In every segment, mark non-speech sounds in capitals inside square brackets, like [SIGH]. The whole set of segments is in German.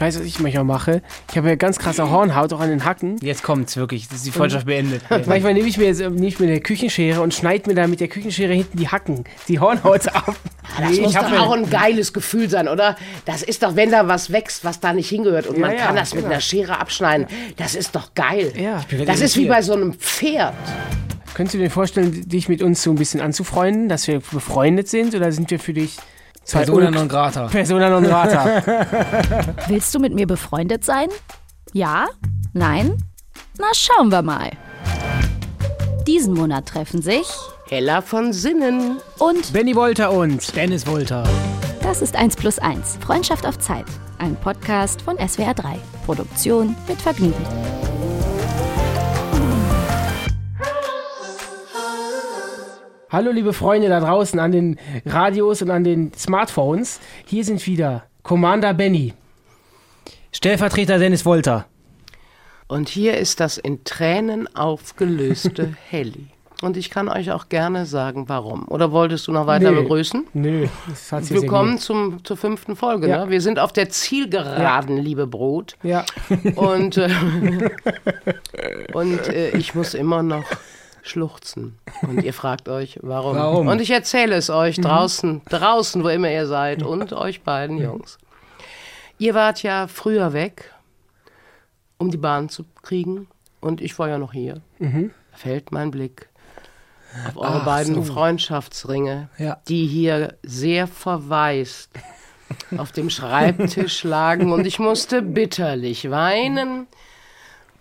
Ich weiß, was ich manchmal mache. Ich habe ja ganz krasse Hornhaut auch an den Hacken. Jetzt kommt's wirklich. Das ist die Freundschaft beendet. [LAUGHS] Manchmal nehme ich mir jetzt nehme ich mir eine Küchenschere und schneide mir da mit der Küchenschere hinten die Hacken, die Hornhaut [LAUGHS] ab. Das Nee, muss doch auch ein geiles Gefühl sein, oder? Das ist doch, wenn da was wächst, was da nicht hingehört und Ja, man ja, kann das mit genau. einer Schere abschneiden. Das ist doch geil. Ja. Das ist wie bei so einem Pferd. Könntest du dir vorstellen, dich mit uns so ein bisschen anzufreunden, dass wir befreundet sind oder sind wir für dich Persona non grata. Persona non grata? [LAUGHS] Willst du mit mir befreundet sein? Ja? Nein? Na, schauen wir mal. Diesen Monat treffen sich Hella von Sinnen. und Benny Wolter und Dennis Wolter. das ist 1 plus 1. Freundschaft auf Zeit. Ein Podcast von SWR 3. Produktion mit Vergnügen. Hallo liebe Freunde da draußen an den Radios und an den Smartphones. Hier sind wieder Commander Benny. Stellvertreter Dennis Wolter. Und hier ist das in Tränen aufgelöste [LAUGHS] Helly. Und ich kann euch auch gerne sagen, warum. Oder wolltest du noch weiter Nee. begrüßen? Nö, das hat sich Willkommen zum, zur fünften Folge. Ja. Ne? Wir sind auf der Zielgeraden, liebe Brot. Ja. Und, äh, [LAUGHS] und äh, ich muss immer noch schluchzen. Und ihr fragt euch, warum. Warum? Und ich erzähle es euch draußen, draußen, wo immer ihr seid, und euch beiden Jungs. Ihr wart ja früher weg, um die Bahn zu kriegen. Und ich war ja noch hier. Da fällt mein Blick auf eure Ach beiden so. Freundschaftsringe, Ja. die hier sehr verwaist auf dem Schreibtisch [LAUGHS] lagen und ich musste bitterlich weinen.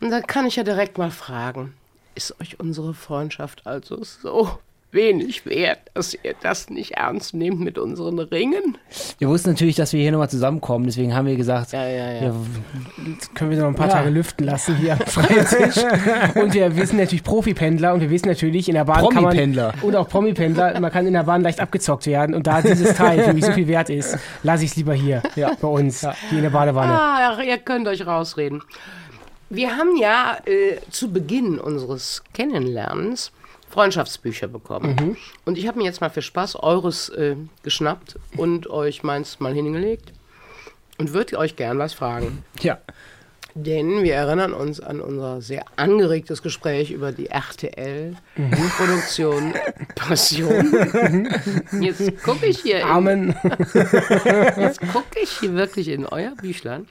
Und da kann ich ja direkt mal fragen, ist euch unsere Freundschaft also so wenig wert, dass ihr das nicht ernst nehmt mit unseren Ringen? Wir wussten natürlich, dass wir hier nochmal zusammenkommen, deswegen haben wir gesagt, Ja, ja, ja. ja, Jetzt können wir noch ein paar Ja. Tage lüften lassen hier am Schreibtisch. [LAUGHS] und wir, wir sind natürlich Profipendler und wir wissen natürlich, in der Bahn kann man... Promipendler. Und auch Promipendler, man kann in der Bahn leicht abgezockt werden. Und da dieses Teil für mich so viel wert ist, lasse ich es lieber hier, bei uns, hier in der Badewanne. Ah, ja, ihr könnt euch rausreden. Wir haben ja äh, zu Beginn unseres Kennenlernens Freundschaftsbücher bekommen. Und ich habe mir jetzt mal für Spaß eures äh, geschnappt und euch meins mal hingelegt und würde euch gern was fragen. ja. Denn wir erinnern uns an unser sehr angeregtes Gespräch über die RTL-Produktion Passion. Jetzt gucke ich hier in Amen. [LAUGHS] Jetzt gucke ich hier wirklich in euer Büchlein.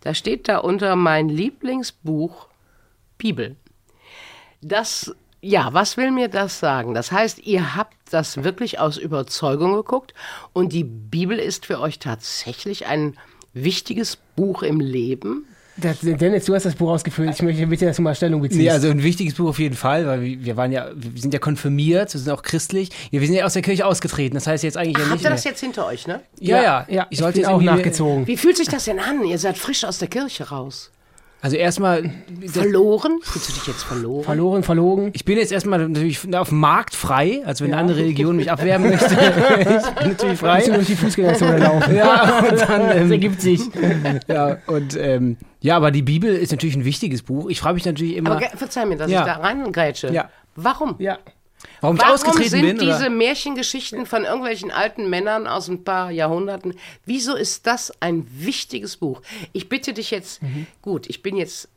Da steht da unter mein Lieblingsbuch Bibel. Das, ja, was will mir das sagen? Das heißt, ihr habt das wirklich aus Überzeugung geguckt und die Bibel ist für euch tatsächlich ein wichtiges Buch im Leben? Das, Dennis, du hast das Buch ausgefüllt. Ich möchte bitte, dass du mal Stellung beziehst. Nee, also ein wichtiges Buch auf jeden Fall, weil wir, waren ja, wir sind ja konfirmiert, wir sind auch christlich. Ja, wir sind ja aus der Kirche ausgetreten, das heißt jetzt eigentlich ja Habt nicht ihr das jetzt hinter euch, ne? Ja, ja, ja, ich, sollte bin jetzt auch nachgezogen. Wie fühlt sich das denn an? Ihr seid frisch aus der Kirche raus. Also erstmal, Verloren? Fühlst du dich jetzt verloren? Verloren, verlogen. ich bin jetzt erstmal natürlich auf dem Markt frei, also wenn eine andere Religion mich abwerben möchte, [LAUGHS] ich bin natürlich frei. durch die Fußgängerzone [LAUGHS] laufen. Ja, und dann, [LAUGHS] Das ähm, ergibt sich. ja, und ähm, ja, aber die Bibel ist natürlich ein wichtiges Buch. Ich frage mich natürlich immer, Aber verzeih mir, dass Ja. ich da reingrätsche. Ja. Warum? Ja. Warum ich Warum ausgetreten sind bin. diese? Märchengeschichten von irgendwelchen alten Männern aus ein paar Jahrhunderten, wieso ist das ein wichtiges Buch? Ich bitte dich jetzt, Mhm. gut, ich bin jetzt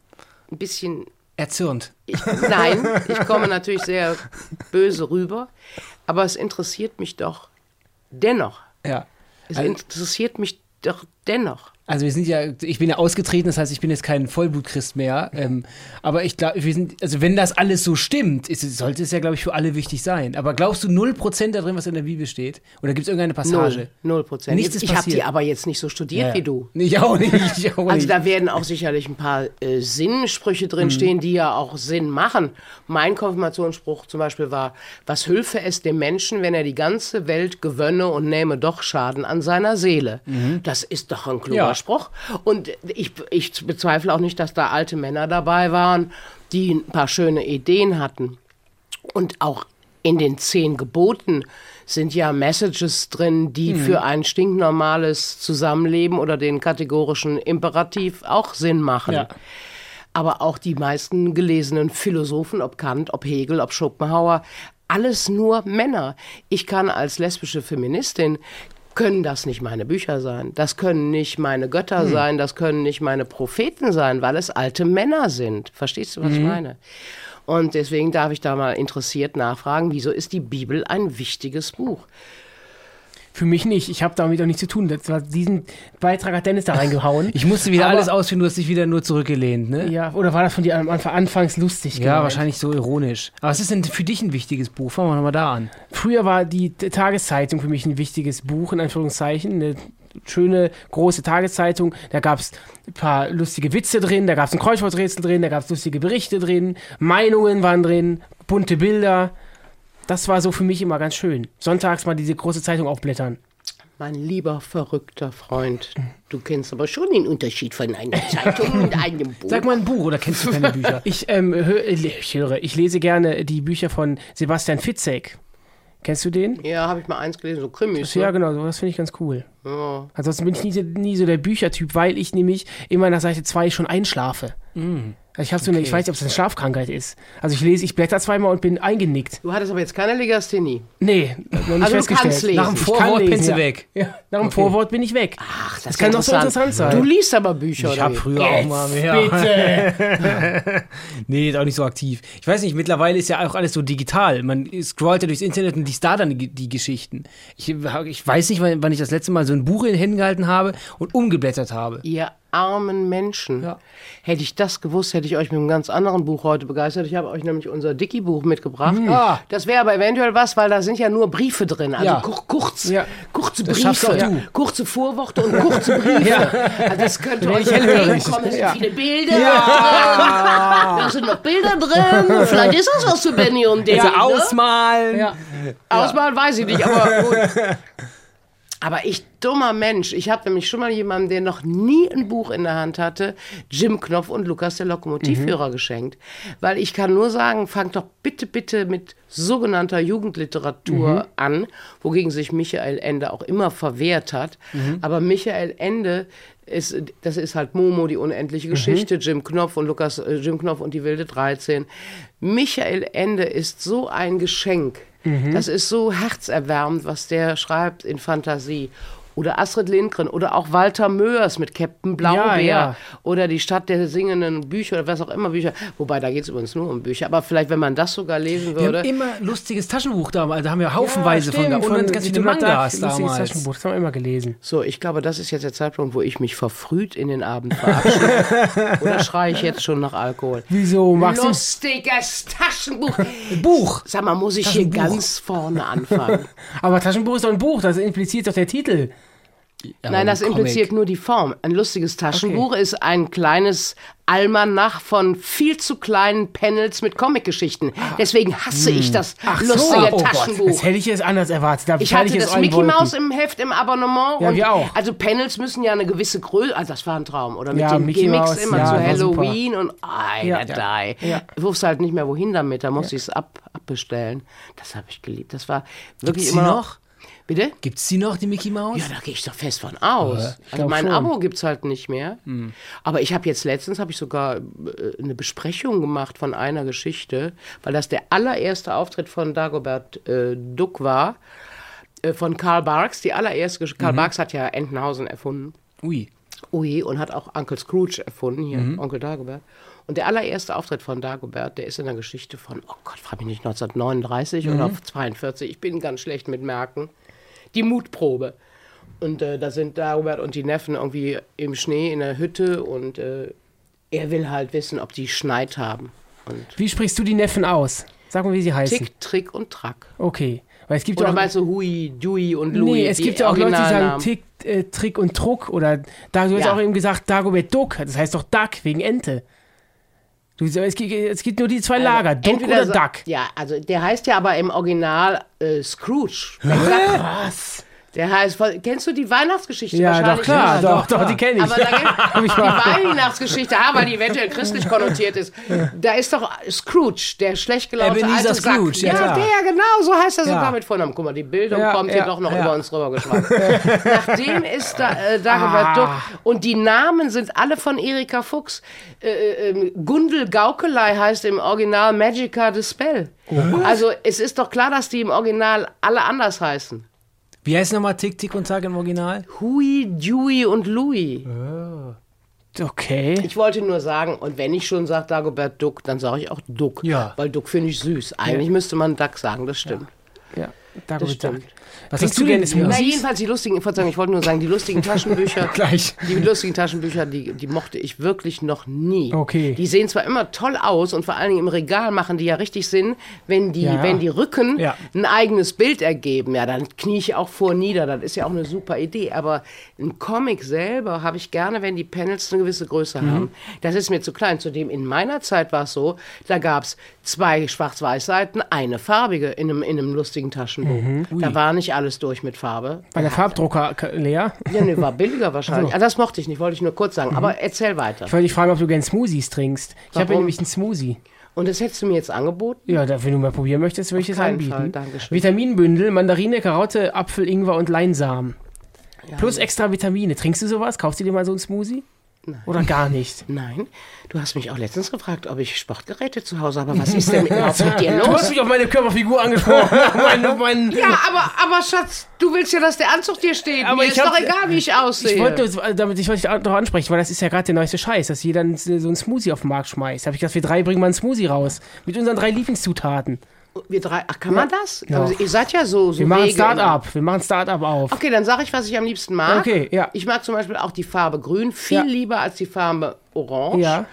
ein bisschen, Erzürnt. ich, nein, [LAUGHS] ich komme natürlich sehr böse rüber, aber es interessiert mich doch dennoch. Ja. Es Also- interessiert mich doch dennoch. Also wir sind ja, ich bin ja ausgetreten, das heißt, ich bin jetzt kein Vollblutchrist mehr. Ähm, aber ich glaube, wir sind, also wenn das alles so stimmt, ist, sollte es ja, glaube ich, für alle wichtig sein. Aber glaubst du 0% da drin, was in der Bibel steht? Oder gibt es irgendeine Passage? Null, null Prozent. Nichts ist Ich habe die aber jetzt nicht so studiert Ja. wie du. Ich auch nicht. [LAUGHS] Ich auch Also nicht. da werden auch sicherlich ein paar äh, Sinnsprüche drinstehen, die ja auch Sinn machen. Mein Konfirmationsspruch zum Beispiel war, was hülfe es dem Menschen, wenn er die ganze Welt gewönne und nähme doch Schaden an seiner Seele. Das ist doch ein kluger Ja. Spruch. Und ich, ich bezweifle auch nicht, dass da alte Männer dabei waren, die ein paar schöne Ideen hatten. Und auch in den zehn Geboten sind ja Messages drin, die für ein stinknormales Zusammenleben oder den kategorischen Imperativ auch Sinn machen. Ja. Aber auch die meisten gelesenen Philosophen, ob Kant, ob Hegel, ob Schopenhauer, alles nur Männer. Ich kann als lesbische Feministin können das nicht meine Bücher sein. Das können nicht meine Götter sein, das können nicht meine Propheten sein, weil es alte Männer sind. Verstehst du, was ich meine? Und deswegen darf ich da mal interessiert nachfragen, wieso ist die Bibel ein wichtiges Buch? Für mich nicht. Ich habe damit auch nichts zu tun. Das war, diesen Beitrag hat Dennis da reingehauen. Ich musste wieder Aber- alles ausführen, du hast dich wieder nur zurückgelehnt, ne? ja, oder war das von dir am Anfang anfangs lustig? Ja, gemeint? wahrscheinlich so ironisch. Aber was ist denn für dich ein wichtiges Buch? Fangen wir nochmal da an. Früher war die Tageszeitung für mich ein wichtiges Buch, in Anführungszeichen. Eine schöne, große Tageszeitung. Da gab es ein paar lustige Witze drin, da gab es ein Kreuzworträtsel drin, da gab es lustige Berichte drin, Meinungen waren drin, bunte Bilder. Das war so für mich immer ganz schön. Sonntags mal diese große Zeitung aufblättern. Mein lieber verrückter Freund, du kennst aber schon den Unterschied von einer Zeitung und einem Buch. Sag mal ein Buch oder kennst du keine [LAUGHS] Bücher? Ich, ähm, hör, ich höre, ich lese gerne die Bücher von Sebastian Fitzek. Kennst du den? ja, habe ich mal eins gelesen, so Krimis. Ja, Ne? genau, so, das finde ich ganz cool. Ja. Ansonsten bin ich nie, so- nie so der Büchertyp, weil ich nämlich immer nach Seite 2 schon einschlafe. Also ich habe so eine, ich weiß nicht, ob es eine Schlafkrankheit ist. Also ich lese, ich blätter zweimal und bin eingenickt. Du hattest aber jetzt keine Legasthenie. Nee, noch nicht Also du festgestellt. kannst lesen. Nach dem Vorwort lesen, du ja. weg. Ja, nach dem Vorwort bin ich weg. Ach, das, Das kann doch so interessant sein. Du liest aber Bücher, Ich habe früher auch mal mehr. [LAUGHS] nee, ist auch nicht so aktiv. Ich weiß nicht, mittlerweile ist ja auch alles so digital. Man scrollt ja durchs Internet und liest da dann die, die Geschichten. Ich, ich weiß nicht, wann, ich das letzte Mal so ein Buch in den Händen gehalten habe und umgeblättert habe. Ihr armen Menschen. Ja. Hätte ich das gewusst, hätte ich euch mit einem ganz anderen Buch heute begeistert. Ich habe euch nämlich unser Dicky-Buch mitgebracht. Ah. Das wäre aber eventuell was, weil da sind ja nur Briefe drin. Also Ja. kur kurz, Ja. kurze Briefe, kurze Vorworte und kurze [LAUGHS] Briefe. Also das könnte euch entgegenkommen. Es sind Ja. viele Bilder drin. Da sind noch Bilder drin. Vielleicht ist das was für Benny und der. Also ne? ausmalen. Ja. Ausmalen weiß ich nicht, aber gut. Aber ich, dummer Mensch, ich habe nämlich schon mal jemandem, der noch nie ein Buch in der Hand hatte, Jim Knopf und Lukas der Lokomotivführer geschenkt. Weil ich kann nur sagen, fangt doch bitte, bitte mit sogenannter Jugendliteratur an, wogegen sich Michael Ende auch immer verwehrt hat. Aber Michael Ende ist, das ist halt Momo, die unendliche Geschichte, Jim Knopf und Lukas, äh, Jim Knopf und die wilde 13. Michael Ende ist so ein Geschenk. Das ist so herzerwärmend, was der schreibt in Fantasie. Oder Astrid Lindgren oder auch Walter Möers mit Captain Blaubeer. Ja, ja. Oder die Stadt der singenden Bücher oder was auch immer Bücher. Wobei, da geht es übrigens nur um Bücher. Aber vielleicht, wenn man das sogar lesen Wir würde. haben immer lustiges Taschenbuch damals. Da haben wir haufenweise von da. stimmt, Und ganz viele Mangas Lustiges damals. Taschenbuch, das haben wir immer gelesen. So, ich glaube, das ist jetzt der Zeitpunkt, wo ich mich verfrüht in den Abend verabschiede. [LAUGHS] Oder schreie ich jetzt schon nach Alkohol? Wieso machst du... Lustiges Taschenbuch. [LAUGHS] Buch. Sag mal, muss ich hier ganz vorne anfangen? [LAUGHS] Aber Taschenbuch ist doch ein Buch, das impliziert doch der Titel. Nein, das impliziert nur die Form. Ein lustiges Taschenbuch ist ein kleines Almanach von viel zu kleinen Panels mit Comicgeschichten. Deswegen hasse ich das lustige oh Gott, Taschenbuch. das hätte ich jetzt anders erwartet. Da Ich hatte jetzt das Mickey. Mouse im Heft im Abonnement. Ja, und wir auch. Also Panels müssen ja eine gewisse Größe, also das war ein Traum. Oder mit Ja, den Mickey Gimmicks Mouse, immer ja, zu. Halloween und ei, Ja. ja, Ja. Ich wusste halt nicht mehr, wohin damit. Da musste ich es ab, abbestellen. Das habe ich geliebt. Das war wirklich sie immer noch? Bitte? Gibt es die noch, die Mickey Mouse? Ja, da gehe ich doch fest von aus. also mein schon. Abo gibt es halt nicht mehr. Aber ich habe jetzt letztens habe ich sogar äh, eine Besprechung gemacht von einer Geschichte, weil das der allererste Auftritt von Dagobert äh, Duck war, äh, von Karl Barks. Die allererste Gesch Karl Barks hat ja Entenhausen erfunden. Ui. Ui, und hat auch Uncle Scrooge erfunden, hier, Onkel Dagobert. Und der allererste Auftritt von Dagobert, der ist in der Geschichte von, oh Gott, frag mich nicht, 1939 oder 42, ich bin ganz schlecht mit Merken. Die Mutprobe. Und äh, da sind Dagobert und die Neffen irgendwie im Schnee in der Hütte und äh, er will halt wissen, ob die schneit haben. Und Wie sprichst du die Neffen aus? Sag mal, wie sie heißen. Tick, Trick und Track. Okay. Weil es gibt Oder ja auch, meinst du Hui, Dewey und Louis? nee, es gibt ja auch Leute, die sagen? Tick, äh, Trick und Druck. Oder da, du hast Ja. auch eben gesagt Dagobert Duck. Das heißt doch Duck wegen Ente. Du, es, gibt, es gibt nur die zwei Lager, Duck Also Entweder oder sa- Duck. Ja, also der heißt ja aber im Original äh, Scrooge. Was? Der heißt, kennst du die Weihnachtsgeschichte Ja, wahrscheinlich? doch, klar, nicht? doch, doch, die kenne ich. Aber da gibt [LAUGHS] die Weihnachtsgeschichte, ah, weil die eventuell christlich konnotiert ist. Da ist doch Scrooge, der schlecht gelaunte Ebenezer alte Sack. Scrooge, ja, ja, klar. der, genau, so heißt er sogar Ja. mit Vornamen. Guck mal, die Bildung Ja, kommt ja, hier doch noch ja. über uns rüber geschwappt. Nach dem ist da, äh, Dagobert Ah. Duck. Und die Namen sind alle von Erika Fuchs. Äh, äh, ähm, Gundel Gaukelei heißt im Original Magica the Spell. Also es ist doch klar, dass die im Original alle anders heißen. Wie heißt nochmal Tick, Tick und Tack im Original? Hui, Dewey und Louis. Okay. Ich wollte nur sagen, und wenn ich schon sage Dagobert Duck, dann sage ich auch Duck. Ja. Weil Duck finde ich süß. Eigentlich müsste man Duck sagen, das stimmt. Ja, Das Dagobert Duck. Was Trinkst du gerne Na, Smoothies? jedenfalls die lustigen, ich wollte nur sagen, die lustigen [LAUGHS] Taschenbücher. Gleich. Die lustigen Taschenbücher, die, die mochte ich wirklich noch nie. Okay. Die sehen zwar immer toll aus und vor allen Dingen im Regal machen die ja richtig Sinn, wenn die, ja. wenn die Rücken Ja. ein eigenes Bild ergeben. Ja, dann knie ich auch vor nieder. Das ist ja auch eine super Idee. Aber ein Comic selber habe ich gerne, wenn die Panels eine gewisse Größe Mhm. haben. Das ist mir zu klein. Zudem in meiner Zeit war es so, da gab es zwei Schwarz-Weiß-Seiten, eine farbige in einem, in einem lustigen Taschenbuch. Mhm. Da war nicht alles durch mit Farbe. War der Farbdrucker leer? Ja, nee, war billiger [LAUGHS] wahrscheinlich. Ah, das mochte ich nicht, wollte ich nur kurz Mhm. sagen. Aber erzähl weiter. Ich wollte dich fragen, ob du gerne Smoothies trinkst. Ich habe ja nämlich einen Smoothie. Und das hättest du mir jetzt angeboten? Ja, wenn du mal probieren möchtest, würde ich es anbieten. Fall, Dankeschön. Vitaminbündel, Mandarine, Karotte, Apfel, Ingwer und Leinsamen. Plus extra Vitamine. Trinkst du sowas? Kaufst du dir mal so einen Smoothie? Oder gar nicht? Nein. Du hast mich auch letztens gefragt, ob ich Sportgeräte zu Hause habe. Was ist denn überhaupt mit [LAUGHS] dir Du hast los? mich auf meine Körperfigur angesprochen. [LAUGHS] mein, mein, Ja, aber, aber Schatz, du willst ja, dass der Anzug dir steht. Aber Mir ich ist doch hab- egal, wie ich aussehe. Ich wollte, nur- damit ich wollte dich doch ansprechen, weil das ist ja gerade der neueste Scheiß, dass jeder so einen Smoothie auf den Markt schmeißt. Da habe ich gedacht, wir drei bringen mal einen Smoothie raus. Mit unseren drei Lieblingszutaten. Wir drei, ach, kann man das? Ja. Also, ihr seid ja so, so Wir machen Start-up. Wir machen Start-up auf. Okay, dann sage ich, was ich am liebsten mag. Okay, ja. Ich mag zum Beispiel auch die Farbe Grün viel Ja. lieber als die Farbe Orange. Ja. Mhm.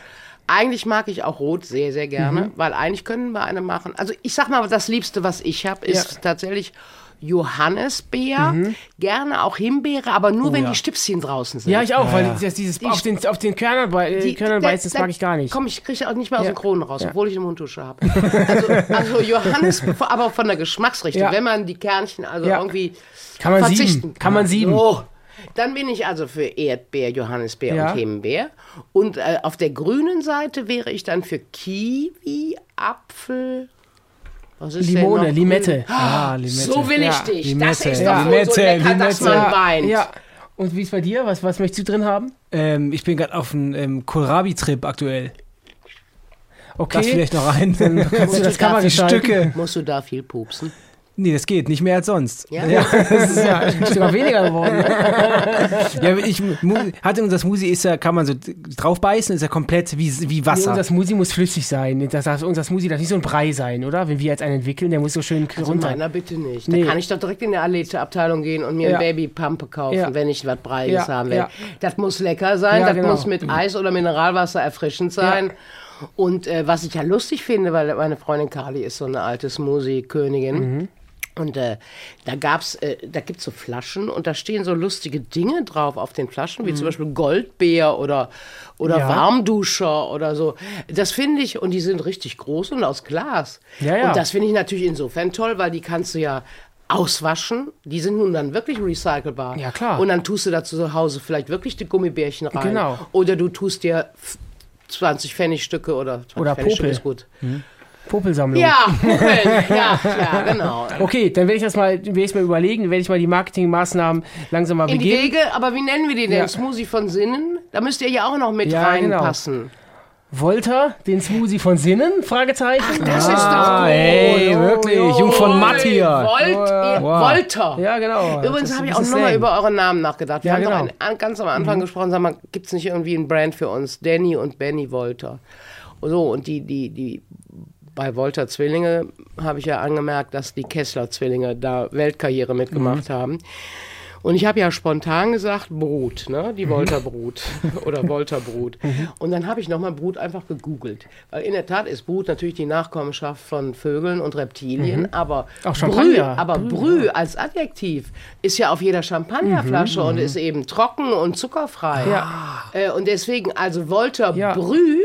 Eigentlich mag ich auch Rot sehr, sehr gerne, weil eigentlich können wir eine machen. Also ich sag mal, das Liebste, was ich habe, ist tatsächlich Johannisbeer, gerne auch Himbeere, aber nur wenn ja. die Stipschen draußen sind. Ja, ich auch, weil ja. das, dieses auf den, auf den Körnern, bei, äh, Die- Körnern da- beißen, das da- mag ich gar nicht. Komm, ich kriege auch nicht mehr aus Ja. den Kronen raus, Ja. obwohl ich eine Mundtusche habe. Also, also Johannis, [LAUGHS] aber von der Geschmacksrichtung, Ja. wenn man die Kernchen also Ja. irgendwie Kann man verzichten sieben. Kann man sieben. So. Dann bin ich also für Erdbeer, Johannisbeer Ja. und Himbeer. Und äh, auf der grünen Seite wäre ich dann für Kiwi, Apfel. Was ist denn Limone, Limette. grün? Ah, Limette. So will ich Ja. dich. Limette, Das ist ja. doch wohl so Limette, lecker, dass Limette. man weint. Ja. Und wie ist bei dir? Was, was möchtest du drin haben? Ähm, ich bin gerade auf einem ähm, Kohlrabi-Trip aktuell. Okay. Das vielleicht noch rein. Kannst du das? Stücke. Musst du da viel pupsen? Nee, das geht. Nicht mehr als sonst. Ja? [LAUGHS] Das ist ja sogar weniger geworden. Ne? [LAUGHS] Ja, ich hatte unser Smoothie ist ja, kann man so draufbeißen, ist ja komplett wie, wie Nee, Wasser. unser Smoothie muss flüssig sein. Das, heißt, unser Smoothie darf nicht so ein Brei sein, oder? Wenn wir jetzt einen entwickeln, der muss so schön Also runter. meiner bitte nicht. Nee. Da kann ich doch direkt in der Alete-Abteilung gehen und mir Ja. ein Babypampe kaufen, Ja. wenn ich was Breies Ja, haben will. ja. Das muss lecker sein, Ja, das genau. muss mit Eis oder Mineralwasser erfrischend sein. Und äh, was ich ja lustig finde, weil meine Freundin Carly ist so eine alte Smoothie-Königin. Mhm. Und äh, da gab's, äh, da gibt's so Flaschen und da stehen so lustige Dinge drauf auf den Flaschen, wie zum Beispiel Goldbeer oder, oder Mhm. Ja. Warmduscher oder so. Das finde ich, und die sind richtig groß und aus Glas. Ja, ja. Und das finde ich natürlich insofern toll, weil die kannst du ja auswaschen. Die sind nun dann wirklich recycelbar. Ja, klar. Und dann tust du da zu Hause vielleicht wirklich die Gummibärchen rein. Genau. Oder du tust dir f- 20 Pfennigstücke oder 20 Oder Pfennigstücke Popel. ist gut. Popelsammlung. Ja, Popeln. ja, ja, genau. Okay, dann werde ich das mal, werde ich mal überlegen, werde ich mal die Marketingmaßnahmen langsam mal In die begeben. Wege, aber wie nennen wir die denn? Ja. Smoothie von Sinnen? Da müsst ihr ja auch noch mit Ja, genau. reinpassen. Volta, den Smoothie von Sinnen? Fragezeichen. Das ist ah, doch gut. ey, wirklich. Jung von Matt hier. Volt, ihr, Wow. Ja, genau. Übrigens Das ist habe ich auch nochmal über euren Namen nachgedacht. Wir Ja, haben genau. doch ein, ganz am Anfang gesprochen, sag mal, gibt es nicht irgendwie ein Brand für uns? Danny und Benny Volter. So, und die, die, die bei Volter Zwillinge habe ich ja angemerkt, dass die Kessler Zwillinge da Weltkarriere mitgemacht haben. Und ich habe ja spontan gesagt, Brut, ne? die Volter Brut [LAUGHS] oder Volter Brut. Und dann habe ich nochmal Brut einfach gegoogelt. Weil in der Tat ist Brut natürlich die Nachkommenschaft von Vögeln und Reptilien, aber Auch Brü, aber Brü als Adjektiv ist ja auf jeder Champagnerflasche und ist eben trocken und zuckerfrei. Ja. Äh, und deswegen, also Volter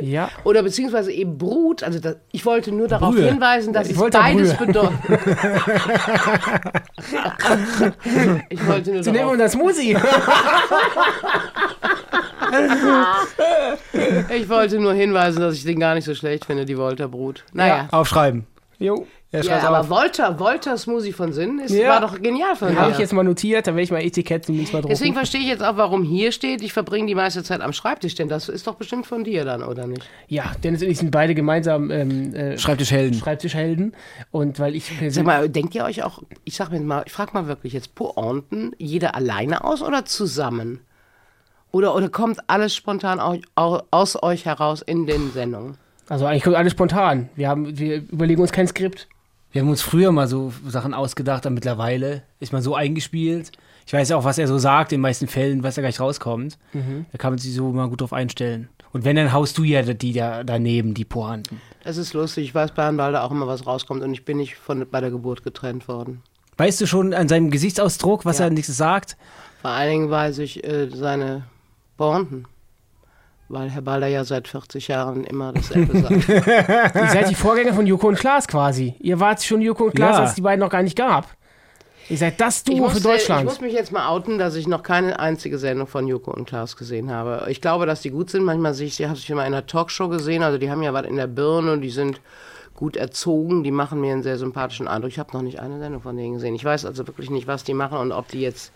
Ja. Oder beziehungsweise eben Brut, also das, ich wollte nur darauf Brühe. hinweisen, dass es Volter beides bedeutet. [LAUGHS] [LAUGHS] ich wollte nur nehmen wir darauf, unser Smoothie. ich wollte nur hinweisen, dass ich den gar nicht so schlecht finde, die Volter Brut. Naja, Aufschreiben. jo. Ja, Ja, aber auf. Wolter, Wolter Smoothie von Sinn, ist, Ja. war doch genial von Habe dir. ich jetzt mal notiert, da werde ich mal Etikett demnächst mal drucken. Deswegen verstehe ich jetzt auch, warum hier steht, ich verbringe die meiste Zeit am Schreibtisch, denn das ist doch bestimmt von dir dann, oder nicht? ja, Dennis und ich sind beide gemeinsam ähm, äh, Schreibtischhelden. Schreibtischhelden. Und weil ich Sag mal, denkt ihr euch auch, ich sag mir mal, ich frage mal wirklich jetzt, Pointen, jeder alleine aus oder zusammen? Oder, oder kommt alles spontan au, au, aus euch heraus in den Sendungen? Also eigentlich kommt alles spontan. Wir, haben, wir überlegen uns kein Skript. Wir haben uns früher mal so Sachen ausgedacht, aber mittlerweile ist man so eingespielt. Ich weiß auch, was er so sagt, in den meisten Fällen, was da gleich rauskommt. Da kann man sich so mal gut drauf einstellen. Und wenn, dann haust du ja die da daneben, die Pointen. Das ist lustig, ich weiß bei Herrn Balder auch immer, was rauskommt und ich bin nicht von, bei der Geburt getrennt worden. Weißt du schon an seinem Gesichtsausdruck, was Ja. er nächstes sagt? Vor allen Dingen weiß ich äh, seine Pointen. Weil Herr Balder ja seit 40 Jahren immer dasselbe sagt. [LAUGHS] Ihr seid die Vorgänger von Joko und Klaas quasi. Ihr wart schon Joko und Klaas, Ja. als es die beiden noch gar nicht gab. Ihr seid das Ich Duo muss, für ich Deutschland. muss mich jetzt mal outen, dass ich noch keine einzige Sendung von Joko und Klaas gesehen habe. Ich glaube, dass die gut sind. Manchmal sehe ich sie, habe ich mal in einer Talkshow gesehen. Also die haben ja was in der Birne und die sind gut erzogen. Die machen mir einen sehr sympathischen Eindruck. Ich habe noch nicht eine Sendung von denen gesehen. Ich weiß also wirklich nicht, was die machen und ob die jetzt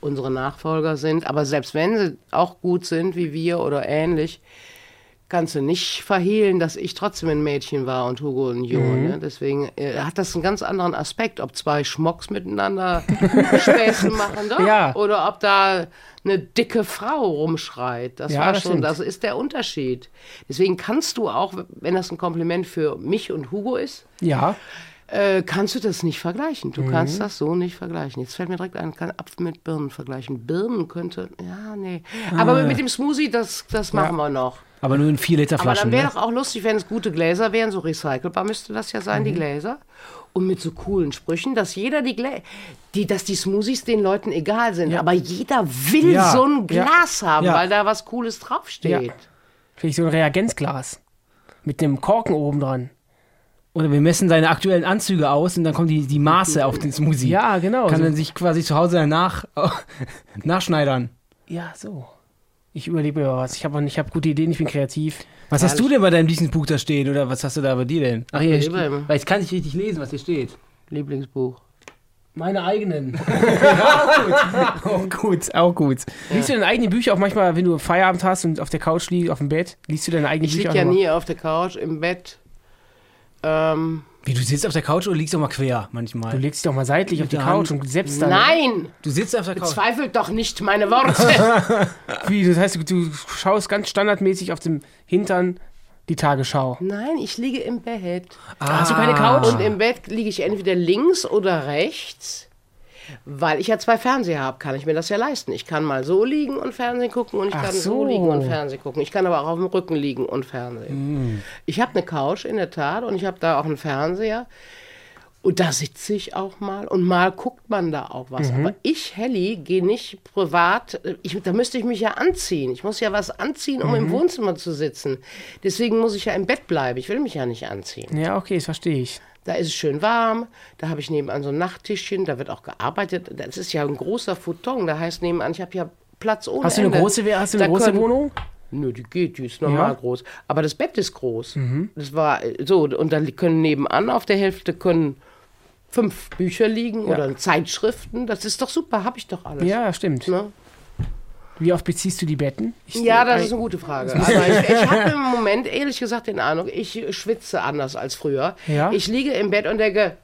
unsere Nachfolger sind. Aber selbst wenn sie auch gut sind wie wir oder ähnlich, kannst du nicht verhehlen, dass ich trotzdem ein Mädchen war und Hugo ein Junge. Ne? Deswegen äh, hat das einen ganz anderen Aspekt, ob zwei Schmocks miteinander [LAUGHS] Späße machen, doch? Ja. oder ob da eine dicke Frau rumschreit. Das Ja, war das schon, stimmt. das ist der Unterschied. Deswegen kannst du auch, wenn das ein Kompliment für mich und Hugo ist, ja. Äh, kannst du das nicht vergleichen. Mhm. Du kannst das so nicht vergleichen. Jetzt fällt mir direkt ein, kann Apfel mit Birnen vergleichen. Birnen könnte, ja, nee. Aber mit dem Smoothie, das, das machen wir noch. Aber nur in 4 Liter Aber Flaschen. dann wäre Ne? doch auch lustig, wenn es gute Gläser wären, so recycelbar müsste das ja sein, die Mhm. Gläser. Und mit so coolen Sprüchen, dass jeder die Gläser, die, dass die Smoothies den Leuten egal sind. Aber jeder will Ja, so ein ja, Glas haben, ja. weil da was Cooles draufsteht. Ja. Vielleicht so ein Reagenzglas. Mit dem Korken oben dran. Oder wir messen seine aktuellen Anzüge aus und dann kommen die, die Maße auf den Smoothie. Ja, genau. Kann so. dann sich quasi zu Hause danach [LAUGHS] nachschneidern. ja, so. Ich überlege mir was. Ich habe ich hab gute Ideen, ich bin kreativ. Was hast du denn bei deinem Lieblingsbuch da stehen? Oder was hast du da bei dir denn? Ach, hier, Ja, steht- immer. weil ich kann nicht richtig lesen, was hier steht. Lieblingsbuch. Meine eigenen. [LAUGHS] [LAUGHS] Auch gut, auch gut. Liest du deine eigenen Bücher auch manchmal, wenn du Feierabend hast und auf der Couch liegst, auf dem Bett? Liest du deine eigenen Ich Bücher? liege ja auch nie auf der Couch, im Bett. Ähm, Wie, du sitzt auf der Couch oder liegst auch mal quer manchmal? Du legst dich doch mal seitlich auf die der Couch und selbst dann. nein! Du sitzt auf der Couch. Zweifelt doch nicht meine Worte. [LAUGHS] Wie, das heißt, du, du schaust ganz standardmäßig auf dem Hintern die Tagesschau. nein, ich liege im Bett. Hast du keine Couch? Und im Bett liege ich entweder links oder rechts. Weil ich ja zwei Fernseher habe, kann ich mir das ja leisten. Ich kann mal so liegen und Fernsehen gucken und ich Ach kann so. so. liegen und Fernsehen gucken. Ich kann aber auch auf dem Rücken liegen und Fernsehen. Ich habe eine Couch in der Tat und ich habe da auch einen Fernseher. Und da sitze ich auch mal und mal guckt man da auch was. Aber ich, Helly, gehe nicht privat. Ich, da müsste ich mich ja anziehen. Ich muss ja was anziehen, um im Wohnzimmer zu sitzen. Deswegen muss ich ja im Bett bleiben. Ich will mich ja nicht anziehen. Ja, okay, das verstehe ich. Da ist es schön warm, da habe ich nebenan so ein Nachttischchen, da wird auch gearbeitet. Das ist ja ein großer Futon, da heißt nebenan, ich habe ja Platz ohne Hast du eine Ende. große, hast du eine Da große können- Wohnung? Nö, die geht, die ist normal Ja? groß. Aber das Bett ist groß. Das war äh, so, und da können nebenan auf der Hälfte können fünf Bücher liegen oder Zeitschriften. Das ist doch super, habe ich doch alles. Ja, stimmt. Ne? Wie oft beziehst du die Betten? Ich, Ja, das ist eine gute Frage. [LAUGHS] Aber ich, ich habe im Moment ehrlich gesagt den Eindruck, ich schwitze anders als früher. Ja? Ich liege im Bett und denke,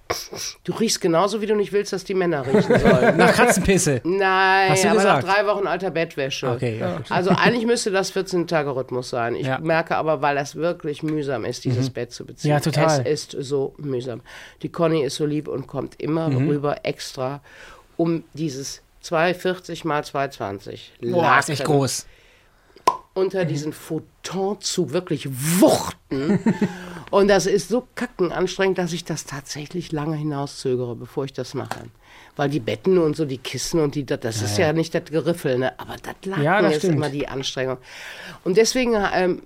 du riechst genauso, wie du nicht willst, dass die Männer riechen sollen. [LAUGHS] Nach Katzenpisse. Nein, Hast du aber gesagt? nach drei Wochen alter Bettwäsche. Okay, ja. Also eigentlich müsste das 14-Tage-Rhythmus sein. Ich Ja. merke aber, weil das wirklich mühsam ist, dieses Bett zu beziehen. Ja, total. Es ist so mühsam. Die Conny ist so lieb und kommt immer rüber extra, um dieses 240 mal 220 Boah, ist echt Laken groß. unter diesen Photon zu wirklich wuchten. [LAUGHS] und das ist so kackenanstrengend, dass ich das tatsächlich lange hinauszögere, bevor ich das mache. Weil die Betten und so, die Kissen und die, das, das ist ja nicht das Geriffel, ne? aber das Laken Ja, das ist stimmt. immer die Anstrengung. Und deswegen ähm,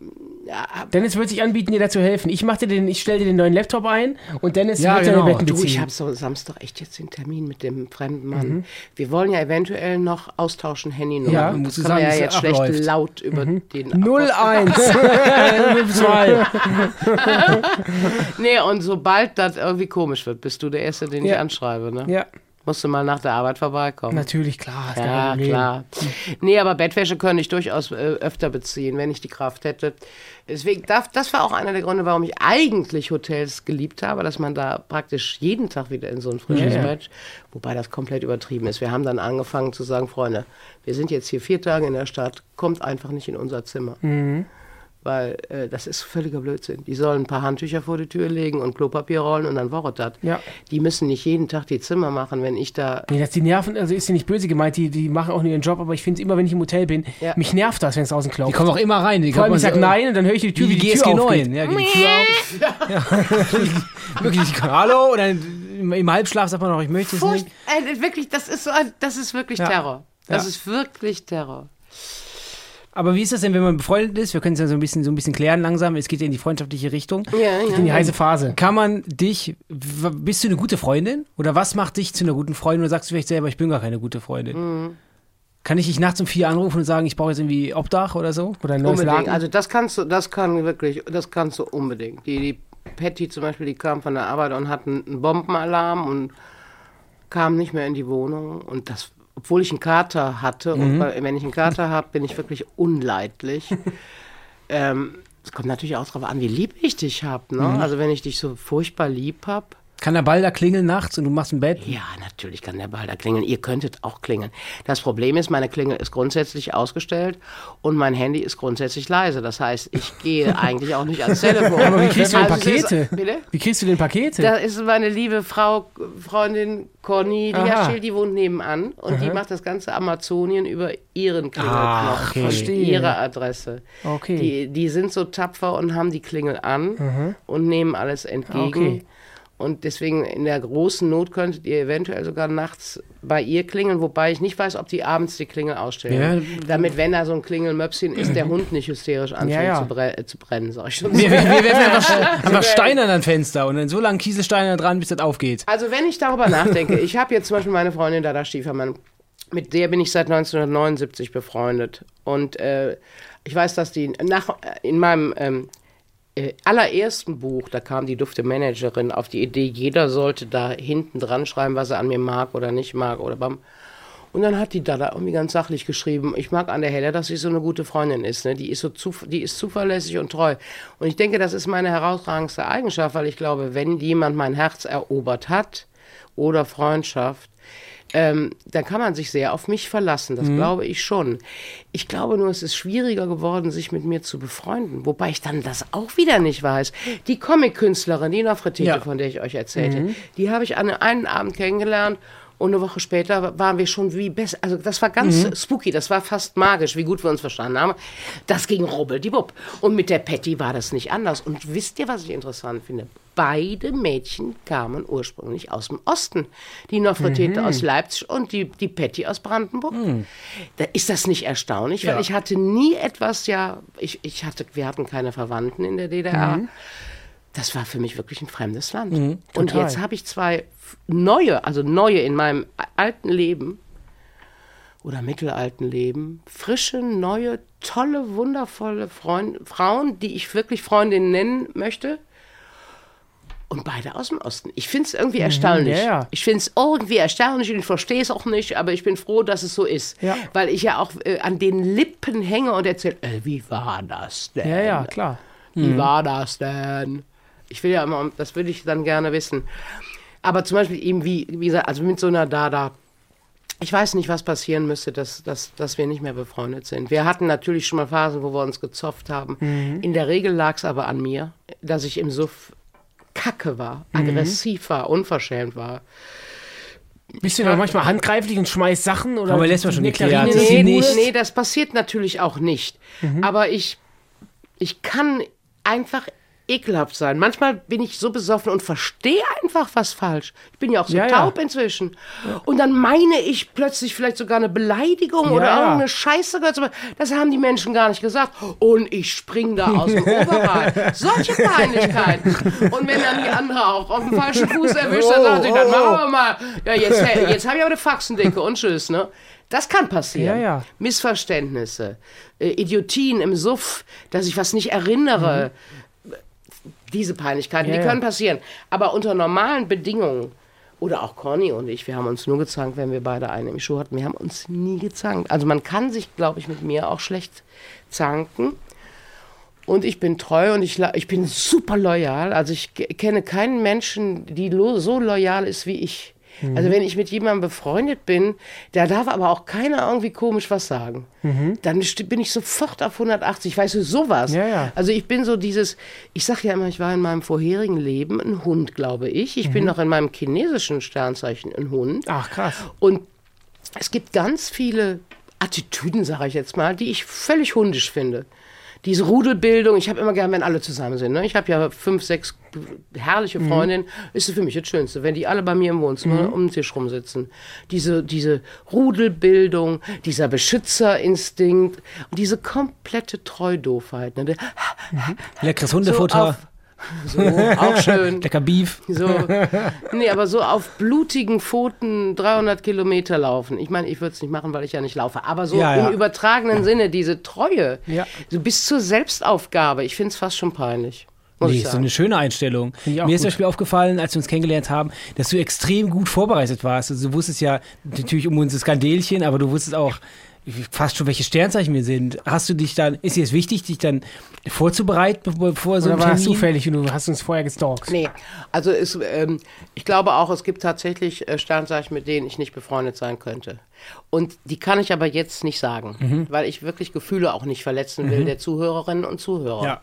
Dennis wird sich anbieten, dir da zu helfen. Ich mach dir den, ich stelle dir den neuen Laptop ein und Dennis Ja, wird genau. deine Betten Du, beziehen. ich habe so Samstag echt jetzt den Termin mit dem fremden Mann. Mhm. Wir wollen ja eventuell noch austauschen Handynummer. Ja, das musst du kann man sagen, ja wie jetzt schlecht abläuft. laut über Mhm. den 01 2 [LAUGHS] [LAUGHS] Nee, und sobald das irgendwie komisch wird, bist du der Erste, den ich Ja. anschreibe. Ne? Ja, Musst du mal nach der Arbeit vorbeikommen. natürlich, klar. Ja, klar. Nee, aber Bettwäsche könnte ich durchaus äh, öfter beziehen, wenn ich die Kraft hätte. Deswegen, das, das war auch einer der Gründe, warum ich eigentlich Hotels geliebt habe, dass man da praktisch jeden Tag wieder in so ein frisches ja. Bett, wobei das komplett übertrieben ist. Wir haben dann angefangen zu sagen, Freunde, wir sind jetzt hier vier Tage in der Stadt, kommt einfach nicht in unser Zimmer. Mhm. Weil äh, das ist völliger Blödsinn. Die sollen ein paar Handtücher vor die Tür legen und Klopapier rollen und dann es das. Ja. Die müssen nicht jeden Tag die Zimmer machen, wenn ich da Nee, dass die nerven, also ist ja nicht böse gemeint, die, die machen auch nur ihren Job, aber ich finde immer, wenn ich im Hotel bin, Ja. mich nervt das, wenn es draußen Die klopft. kommen auch immer rein. Die Vor allem, ich sag so- nein und dann höre ich die Tür, Wie wie die die GSG Tür 9. aufgeht. Ja, geht die Tür auf. Ja. [LAUGHS] Wirklich, die kommen, hallo? Und dann im, Halbschlaf sagt man noch, ich möchte es Furcht, nicht. äh, wirklich, das ist so, das ist wirklich Ja. Terror. Das Ja. ist wirklich Terror. Aber wie ist das denn, wenn man befreundet ist? Wir können es ja so ein bisschen, so ein bisschen klären langsam. Es geht ja in die freundschaftliche Richtung. Ja, In die heiße Phase. Kann man dich, bist du eine gute Freundin? Oder was macht dich zu einer guten Freundin? Oder sagst du vielleicht selber, ich bin gar keine gute Freundin? Mhm. Kann ich dich nachts um vier anrufen und sagen, ich brauche jetzt irgendwie Obdach oder so? Oder ein neues Unbedingt. Laken. Also das kannst du, das kann wirklich, das kannst du unbedingt. Die, die Patty zum Beispiel, die kam von der Arbeit und hat einen, einen Bombenalarm und kam nicht mehr in die Wohnung. Und das, obwohl ich einen Kater hatte, und weil- wenn ich einen Kater habe, bin ich wirklich unleidlich. [LAUGHS] ähm, es kommt natürlich auch darauf an, wie lieb ich dich habe. Ne? Also wenn ich dich so furchtbar lieb habe, Kann der Ball da klingeln nachts und du machst ein Bett? Ja, natürlich kann der Ball da klingeln. Ihr könntet auch klingeln. Das Problem ist, meine Klingel ist grundsätzlich ausgestellt und mein Handy ist grundsätzlich leise. Das heißt, ich gehe [LAUGHS] eigentlich auch nicht ans Telefon. Aber wie kriegst du denn Also es ist- Pakete? Bitte? Wie kriegst du denn Pakete? Da ist meine liebe Frau, Freundin Aha. Schild, die wohnt nebenan und die macht das ganze Amazonien über ihren Klingelknopf Ach, okay. Verstehe. ihre Adresse. Okay. Die, die sind so tapfer und haben die Klingel an und nehmen alles entgegen. Okay. Und deswegen in der großen Not könntet ihr eventuell sogar nachts bei ihr klingeln, wobei ich nicht weiß, ob die abends die Klingel ausstellen. Ja. Damit, wenn da so ein Klingelmöpschen ist, der Hund nicht hysterisch anfängt Ja, ja. Zu, bre äh, zu brennen, sag ich schon. Wir, wir, wir werfen einfach, [LAUGHS] einfach Steine an dein Fenster und dann so lange Kieselsteine dran, bis das aufgeht. Also wenn ich darüber nachdenke, ich habe jetzt zum Beispiel meine Freundin Dada Stiefermann, mit der bin ich seit 1979 befreundet. Und äh, ich weiß, dass die nach, in meinem ähm, äh, allerersten Buch, da kam die dufte Managerin auf die Idee, jeder sollte da hinten dran schreiben, was er an mir mag oder nicht mag. Oder bam. Und dann hat die Dada irgendwie ganz sachlich geschrieben, ich mag an der Helle, dass sie so eine gute Freundin ist. Ne? Die, ist so zu, die ist zuverlässig und treu. Und ich denke, das ist meine herausragendste Eigenschaft, weil ich glaube, wenn jemand mein Herz erobert hat oder Freundschaft, ähm, dann kann man sich sehr auf mich verlassen. Das glaube ich schon. Ich glaube nur, es ist schwieriger geworden, sich mit mir zu befreunden. Wobei ich dann das auch wieder nicht weiß. Die Comic-Künstlerin, die Nofretete, Ja. von der ich euch erzählte, die habe ich an einem Abend kennengelernt. Und eine Woche später waren wir schon wie besser. Also das war ganz spooky, das war fast magisch, wie gut wir uns verstanden haben. Das ging rubbeldiwupp. Und mit der Patty war das nicht anders. Und wisst ihr, was ich interessant finde? Beide Mädchen kamen ursprünglich aus dem Osten. Die Nofretete aus Leipzig und die, die Patty aus Brandenburg. Da ist das nicht erstaunlich, weil Ja. ich hatte nie etwas, ja, ich, ich hatte, wir hatten keine Verwandten in der DDR. Das war für mich wirklich ein fremdes Land. und total. jetzt habe ich zwei neue, also neue in meinem alten Leben oder mittelalten Leben, frische, neue, tolle, wundervolle Freund, Frauen, die ich wirklich Freundinnen nennen möchte. Und beide aus dem Osten. Ich finde es irgendwie erstaunlich. ja, ja. Ich finde es irgendwie erstaunlich und ich verstehe es auch nicht, aber ich bin froh, dass es so ist. Ja. Weil ich ja auch äh, an den Lippen hänge und erzähle, äh, wie war das denn? ja, ja, klar. Wie war das denn? Ich will ja immer, das würde ich dann gerne wissen. Aber zum Beispiel eben, wie, wie gesagt, also mit so einer Dada, ich weiß nicht, was passieren müsste, dass, dass, dass wir nicht mehr befreundet sind. Wir hatten natürlich schon mal Phasen, wo wir uns gezopft haben. In der Regel lag es aber an mir, dass ich im Suff kacke war, aggressiv war, unverschämt war. Bist du da manchmal handgreiflich und schmeißt Sachen? Oder Aber lässt man schon geklärt. Nee, Bude? nee, das passiert natürlich auch nicht. Aber ich, ich kann einfach ekelhaft sein. Manchmal bin ich so besoffen und verstehe einfach was falsch. Ich bin ja auch so Ja, ja. taub inzwischen. Und dann meine ich plötzlich vielleicht sogar eine Beleidigung oder Ja, ja. irgendeine Scheiße gehört. Das haben die Menschen gar nicht gesagt. Und ich spring da aus dem [LAUGHS] Oberrad. Solche Peinlichkeiten. Und wenn dann die andere auch auf dem falschen Fuß erwischt, dann sagen sie, dann machen wir mal. Ja, jetzt, jetzt habe ich aber eine Faxendicke und tschüss, ne? Das kann passieren. Ja, ja. Missverständnisse, äh, Idiotien im Suff, dass ich was nicht erinnere. Diese Peinlichkeiten, Ja, die können passieren. Aber unter normalen Bedingungen, oder auch Conny und ich, wir haben uns nur gezankt, wenn wir beide einen im Schuh hatten. Wir haben uns nie gezankt. Also man kann sich, glaube ich, mit mir auch schlecht zanken. Und ich bin treu und ich, ich bin super loyal. Also ich ke- kenne keinen Menschen, die so loyal ist wie ich. Mhm. Also wenn ich mit jemandem befreundet bin, da darf aber auch keiner irgendwie komisch was sagen. Dann st- bin ich sofort auf 180. Weißt du, sowas. Mhm. Ja, ja. Also ich bin so dieses, ich sage ja immer, ich war in meinem vorherigen Leben ein Hund, glaube ich. Ich Mhm. bin noch in meinem chinesischen Sternzeichen ein Hund. Ach, krass. Und es gibt ganz viele Attitüden, sage ich jetzt mal, die ich völlig hundisch finde. Diese Rudelbildung, ich habe immer gern, wenn alle zusammen sind. Ne? Ich habe ja fünf, sechs herrliche Freundinnen, ist für mich das Schönste, wenn die alle bei mir im Wohnzimmer um den Tisch rumsitzen. Diese, diese Rudelbildung, dieser Beschützerinstinkt und diese komplette Treudoofheit. Ne? Leckeres So, Hundefutter, auf, so auch schön. [LAUGHS] lecker Beef. So, nee, aber so auf blutigen Pfoten 300 Kilometer laufen. Ich meine, ich würde es nicht machen, weil ich ja nicht laufe. Aber so Ja, ja. im übertragenen Sinne, diese Treue, Ja. so bis zur Selbstaufgabe. Ich finde es fast schon peinlich. Nee, ist so eine schöne Einstellung. Mir ist zum gut. Beispiel aufgefallen, als wir uns kennengelernt haben, dass du extrem gut vorbereitet warst. Also du wusstest ja natürlich um unser Skandelchen, aber du wusstest auch fast schon, welche Sternzeichen wir sind. Hast du dich dann, ist dir es wichtig, dich dann vorzubereiten, bevor so Oder ein war das zufällig und du hast uns vorher gestalkt? Nee, also es, ähm, ich glaube auch, es gibt tatsächlich äh, Sternzeichen, mit denen ich nicht befreundet sein könnte. Und die kann ich aber jetzt nicht sagen, Mhm. weil ich wirklich Gefühle auch nicht verletzen will der Zuhörerinnen und Zuhörer. Ja.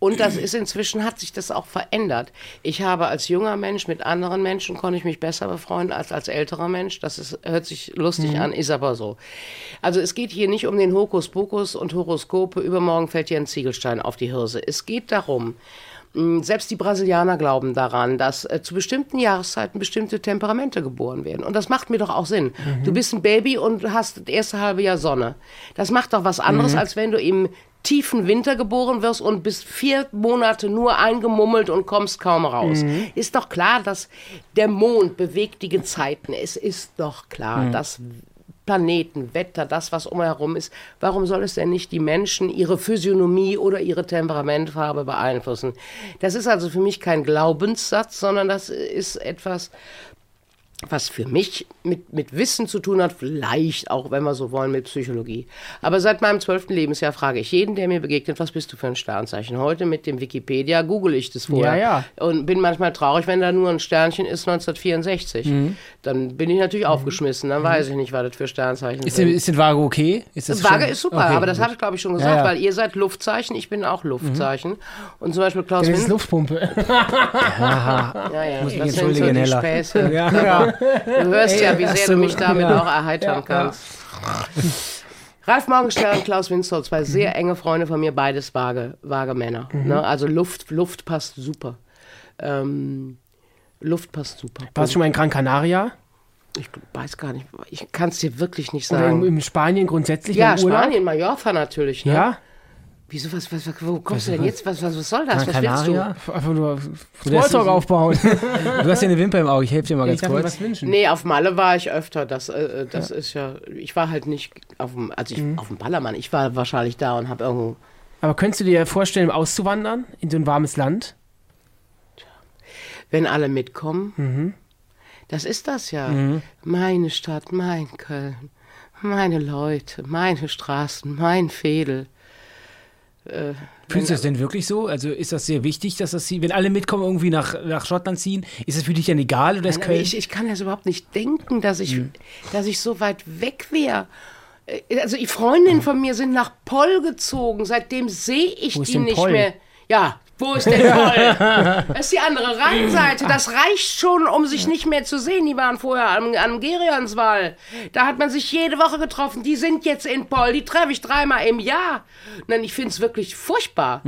Und das ist inzwischen, hat sich das auch verändert. Ich habe als junger Mensch mit anderen Menschen, konnte ich mich besser befreunden als als älterer Mensch. Das ist, hört sich lustig an, ist aber so. Also es geht hier nicht um den Hokuspokus und Horoskope, übermorgen fällt dir ein Ziegelstein auf die Hirse. Es geht darum, selbst die Brasilianer glauben daran, dass äh, zu bestimmten Jahreszeiten bestimmte Temperamente geboren werden. Und das macht mir doch auch Sinn. Du bist ein Baby und hast das erste halbe Jahr Sonne. Das macht doch was anderes, als wenn du im tiefen Winter geboren wirst und bist vier Monate nur eingemummelt und kommst kaum raus. Ist doch klar, dass der Mond bewegt die Gezeiten. Es ist doch klar, dass Planeten, Wetter, das, was umherum ist, warum soll es denn nicht die Menschen, ihre Physiognomie oder ihre Temperamentfarbe beeinflussen? Das ist also für mich kein Glaubenssatz, sondern das ist etwas, was für mich mit, mit Wissen zu tun hat, vielleicht auch, wenn wir so wollen, mit Psychologie. Aber seit meinem zwölften Lebensjahr frage ich jeden, der mir begegnet, was bist du für ein Sternzeichen? Heute mit dem Wikipedia google ich das vorher. Ja, Und bin manchmal traurig, wenn da nur ein Sternchen ist, 1964. Mhm. Dann bin ich natürlich aufgeschmissen, dann weiß ich nicht, was das für Sternzeichen Ist sind. ist denn Vage okay? Ist das Waage schon- ist super, Okay, aber das habe ich, glaube ich, schon gesagt, Ja, ja. weil ihr seid Luftzeichen, ich bin auch Luftzeichen. Und zum Beispiel Klaus Das ist Luftpumpe. [LAUGHS] ja, ja, Muss ich das sind so entschuldigen, die. Späße. Ja, ja. Du hörst ja, wie sehr du mich damit ja. auch erheitern kannst. Ralf Morgenstern und Klaus Winzow, zwei sehr enge Freunde von mir, beides vage, vage Männer. Ne? Also Luft, Luft passt super. Ähm, Luft passt super. Warst du schon mal in Gran Canaria? Ich weiß gar nicht, ich kann es dir wirklich nicht Oder in, sagen. in Spanien grundsätzlich? Ja? Spanien, Mallorca natürlich. Ne? Ja? Wieso, was, was, wo kommst du denn jetzt? Was, was, was soll das? Was willst du? Einfach nur Smalltalk aufbauen. [LAUGHS] Du hast ja eine Wimper im Auge, ich helfe dir mal ganz kurz. was wünschen. Nee, auf Malle war ich öfter. Das, äh, das ist ja. Ich war halt nicht auf dem, also ich, auf dem Ballermann. Ich war wahrscheinlich da und habe irgendwo. Aber könntest du dir vorstellen, auszuwandern in so ein warmes Land? Wenn alle mitkommen, das ist das ja. Meine Stadt, mein Köln, meine Leute, meine Straßen, mein Fädel. Äh, Fühlst du das denn wirklich so? Also ist das sehr wichtig, dass das sie, wenn alle mitkommen, irgendwie nach, nach Schottland ziehen, ist das für dich dann egal oder ist Köln? ich, ich kann das überhaupt nicht denken, dass ich, dass ich so weit weg wäre. Äh, Also die Freundinnen von mir sind nach Poll gezogen. Seitdem sehe ich die nicht Poll? mehr. Ja, Wo ist denn Paul? [LAUGHS] Das ist die andere Rheinseite. Das reicht schon, um sich nicht mehr zu sehen. Die waren vorher am, am Gerionswall. Da hat man sich jede Woche getroffen. Die sind jetzt in Paul. Die treffe ich dreimal im Jahr. Nein, ich finde es wirklich furchtbar.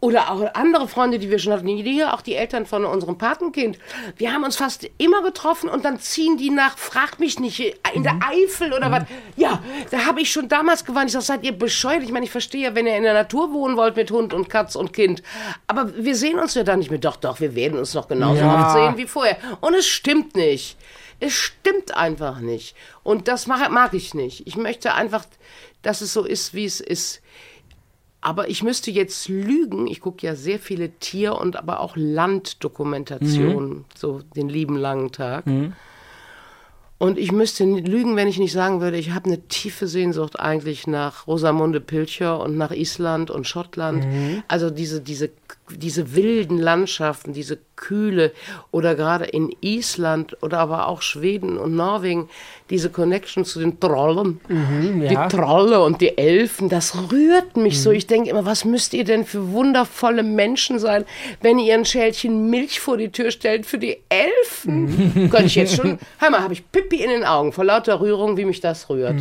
Oder auch andere Freunde, die wir schon hatten. Hier auch die Eltern von unserem Patenkind. Wir haben uns fast immer getroffen und dann ziehen die nach, fragt mich nicht, in der Eifel oder was. Ja, da habe ich schon damals gewarnt. Ich sage, seid ihr bescheuert? Ich meine, ich verstehe ja, wenn ihr in der Natur wohnen wollt mit Hund und Katz und Kind. Aber wir sehen uns ja dann nicht mehr. Doch, doch, wir werden uns noch genauso Ja. oft sehen wie vorher. Und es stimmt nicht. Es stimmt einfach nicht. Und das mag, mag ich nicht. Ich möchte einfach, dass es so ist, wie es ist. Aber ich müsste jetzt lügen. Ich gucke ja sehr viele Tier- und aber auch Landdokumentationen, so den lieben langen Tag. Und ich müsste lügen, wenn ich nicht sagen würde, ich habe eine tiefe Sehnsucht eigentlich nach Rosamunde Pilcher und nach Island und Schottland. Also diese, diese, diese wilden Landschaften, diese Kühle oder gerade in Island oder aber auch Schweden und Norwegen, diese Connection zu den Trollen, ja. die Trolle und die Elfen, das rührt mich so. Ich denke immer, was müsst ihr denn für wundervolle Menschen sein, wenn ihr ein Schälchen Milch vor die Tür stellt für die Elfen? Könnte ich jetzt schon, hör mal, habe ich Pippi in den Augen vor lauter Rührung, wie mich das rührt.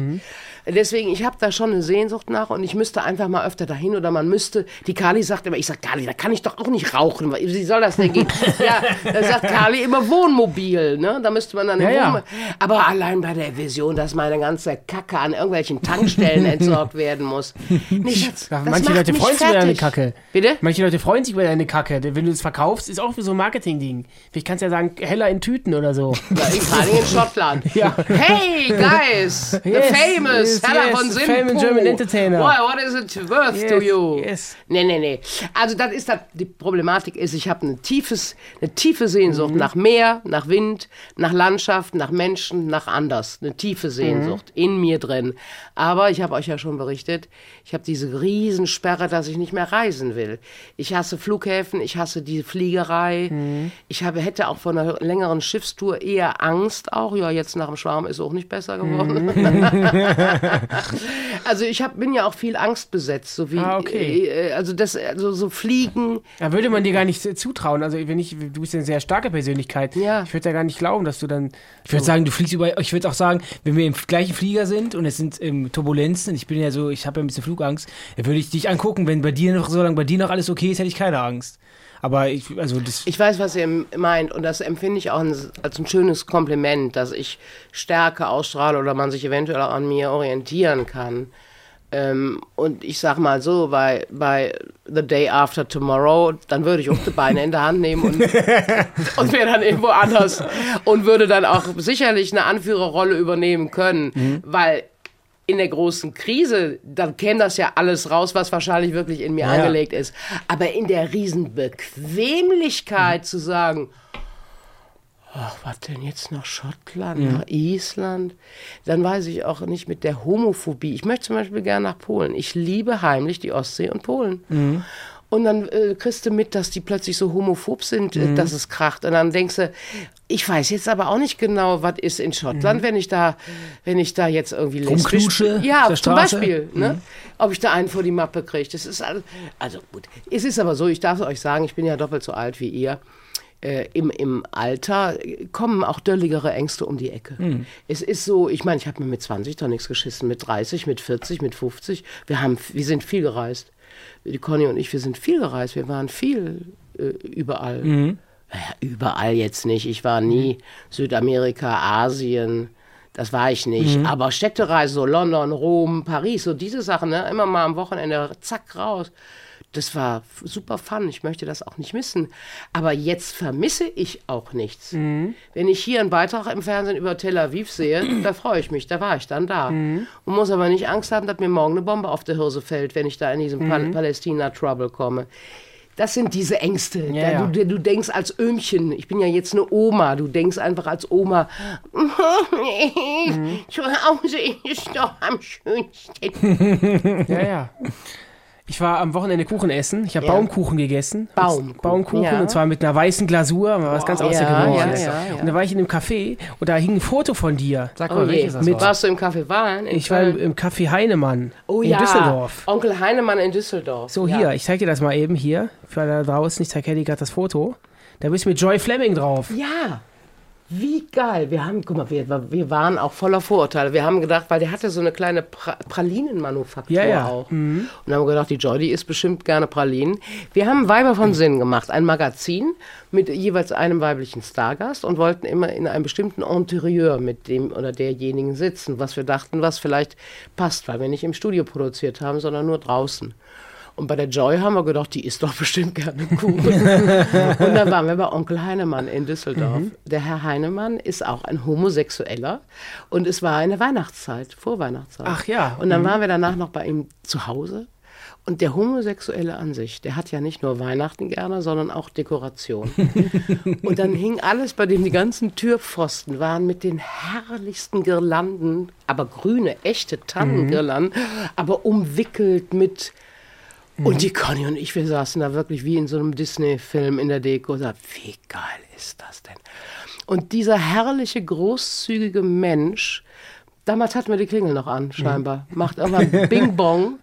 Deswegen, ich habe da schon eine Sehnsucht nach und ich müsste einfach mal öfter dahin oder man müsste, die Kali sagt immer, ich sag Kali, da kann ich doch auch nicht rauchen, wie soll das denn gehen? [LAUGHS] ja, da sagt Kali immer Wohnmobil, ne? Da müsste man dann Ja, ja. Aber allein bei der Vision, dass meine ganze Kacke an irgendwelchen Tankstellen [LAUGHS] entsorgt werden muss. Nee, Schatz, Ja, manche Leute freuen sich über deine. Kacke. Bitte? Manche Leute freuen sich über deine Kacke. Wenn du es verkaufst, ist auch so ein Marketing-Ding. Vielleicht kannst du ja sagen, heller in Tüten oder so. Ja, in, Schottland. [LAUGHS] Ja. Hey, guys, the Yes, famous yes, yes, von famous German entertainer. Why, what is it worth to Yes, you? yes. Nee, nee, nee. Also das ist das, die Problematik ist, ich habe eine, tiefes, eine tiefe Mhm. Sehnsucht nach Meer, nach Wind, nach Landschaft, nach Menschen, nach anders. Eine tiefe Sehnsucht Mhm. in mir drin. Aber ich habe euch ja schon berichtet, ich habe diese Riesensperre, dass ich nicht mehr reisen will. Ich hasse Flughäfen, ich hasse die Fliegerei. Mhm. Ich habe, hätte auch von einer längeren Schiffstour eher Angst auch. Ja, jetzt nach dem Schwarm ist auch nicht besser geworden. [LAUGHS] [LAUGHS] also ich hab, bin ja auch viel Angst besetzt, so wie Ah, okay. äh, also das also so fliegen. Da würde man dir gar nicht äh, zutrauen. Also wenn ich, du bist ja eine sehr starke Persönlichkeit. Ja. Ich würde ja gar nicht glauben, dass du dann. Ich würde sagen, du fliegst über. Ich würde auch sagen, wenn wir im gleichen Flieger sind und es sind ähm, Turbulenzen, ich bin ja so, ich habe ja ein bisschen Flugangst, dann würde ich dich angucken, wenn bei dir noch, solange bei dir noch alles okay ist, hätte ich keine Angst. Aber ich, also das. Ich weiß, was ihr meint und das empfinde ich auch als ein schönes Kompliment, dass ich Stärke ausstrahle oder man sich eventuell auch an mir orientieren kann. Ähm, und ich sag mal so, bei, bei The Day After Tomorrow, dann würde ich auch die Beine in der Hand nehmen und, [LAUGHS] und wäre dann irgendwo anders und würde dann auch sicherlich eine Anführerrolle übernehmen können, weil in der großen Krise, dann käme das ja alles raus, was wahrscheinlich wirklich in mir Ja. angelegt ist. Aber in der riesen Bequemlichkeit zu sagen, ach, was denn jetzt nach Schottland, nach Island? Dann weiß ich auch nicht mit der Homophobie. Ich möchte zum Beispiel gerne nach Polen. Ich liebe heimlich die Ostsee und Polen. Und dann äh, kriegst du mit, dass die plötzlich so homophob sind, äh, dass es kracht. Und dann denkst du, ich weiß jetzt aber auch nicht genau, was ist in Schottland, wenn ich da, wenn ich da jetzt irgendwie lesbisch Rumknutsche Ja, zum Straße? Beispiel. Ne? Ob ich da einen vor die Mappe kriege. Das ist alles, also gut. Es ist aber so, ich darf euch sagen, ich bin ja doppelt so alt wie ihr. Äh, im, Im Alter kommen auch dölligere Ängste um die Ecke. Es ist so, ich meine, ich habe mir mit 20 doch nichts geschissen, mit 30, mit 40, mit 50. Wir, haben, wir sind viel gereist. Die Conny und ich, wir sind viel gereist. Wir waren viel äh, überall. Naja, überall jetzt nicht. Ich war nie Südamerika, Asien. Das war ich nicht. Aber Städtereise, so London, Rom, Paris, so diese Sachen, ne? immer mal am Wochenende, zack, raus. Das war super fun. Ich möchte das auch nicht missen. Aber jetzt vermisse ich auch nichts. Wenn ich hier einen Beitrag im Fernsehen über Tel Aviv sehe, da freue ich mich. Da war ich dann da. Und muss aber nicht Angst haben, dass mir morgen eine Bombe auf der Hirse fällt, wenn ich da in diesem Pal Palästina-Trouble komme. Das sind diese Ängste. Ja, ja. Du, du denkst als Öhmchen, ich bin ja jetzt eine Oma, du denkst einfach als Oma, [LAUGHS] zu Hause ist doch am schönsten. [LAUGHS] Ja, ja. Ich war am Wochenende Kuchen essen. Ich habe Ja. Baumkuchen gegessen. Baumkuchen, Baumkuchen. ja. Und zwar mit einer weißen Glasur, mal was ganz Ja, Außergewöhnliches. ja, ja, ja. Und da war ich in einem Café und da hing ein Foto von dir. Sag Oh mal, je. welches das Mit- war. Warst du im Café Wahlen? Ich war im, Café Heinemann oh, in ja. Düsseldorf. Onkel Heinemann in Düsseldorf. So, ja. hier, ich zeig dir das mal eben hier. Für alle da draußen, ich zeige Henny gerade das Foto. Da bist du mit Joy Fleming drauf. Ja, wie geil. Wir haben, guck mal, wir, wir waren auch voller Vorurteile. Wir haben gedacht, weil der hatte so eine kleine pra Pralinenmanufaktur Ja, ja. auch. Und haben wir gedacht, die Joy, die isst bestimmt gerne Pralinen. Wir haben Weiber von Sinn gemacht, ein Magazin mit jeweils einem weiblichen Stargast und wollten immer in einem bestimmten Interieur mit dem oder derjenigen sitzen, was wir dachten, was vielleicht passt, weil wir nicht im Studio produziert haben, sondern nur draußen. Und bei der Joy haben wir gedacht, die isst doch bestimmt gerne Kuchen. [LAUGHS] Und dann waren wir bei Onkel Heinemann in Düsseldorf. Der Herr Heinemann ist auch ein Homosexueller und es war eine Weihnachtszeit, Vorweihnachtszeit. Ach ja, Und dann waren wir danach noch bei ihm zu Hause. Und der Homosexuelle an sich, der hat ja nicht nur Weihnachten gerne, sondern auch Dekoration. [LAUGHS] und dann hing alles bei dem, die ganzen Türpfosten waren mit den herrlichsten Girlanden, aber grüne, echte Tannengirlanden, aber umwickelt mit und die Conny und ich, wir saßen da wirklich wie in so einem Disney-Film in der Deko. sagten, Wie geil ist das denn? Und dieser herrliche, großzügige Mensch, damals hatten wir die Klingel noch an, scheinbar, macht irgendwann [LAUGHS] Bing Bong,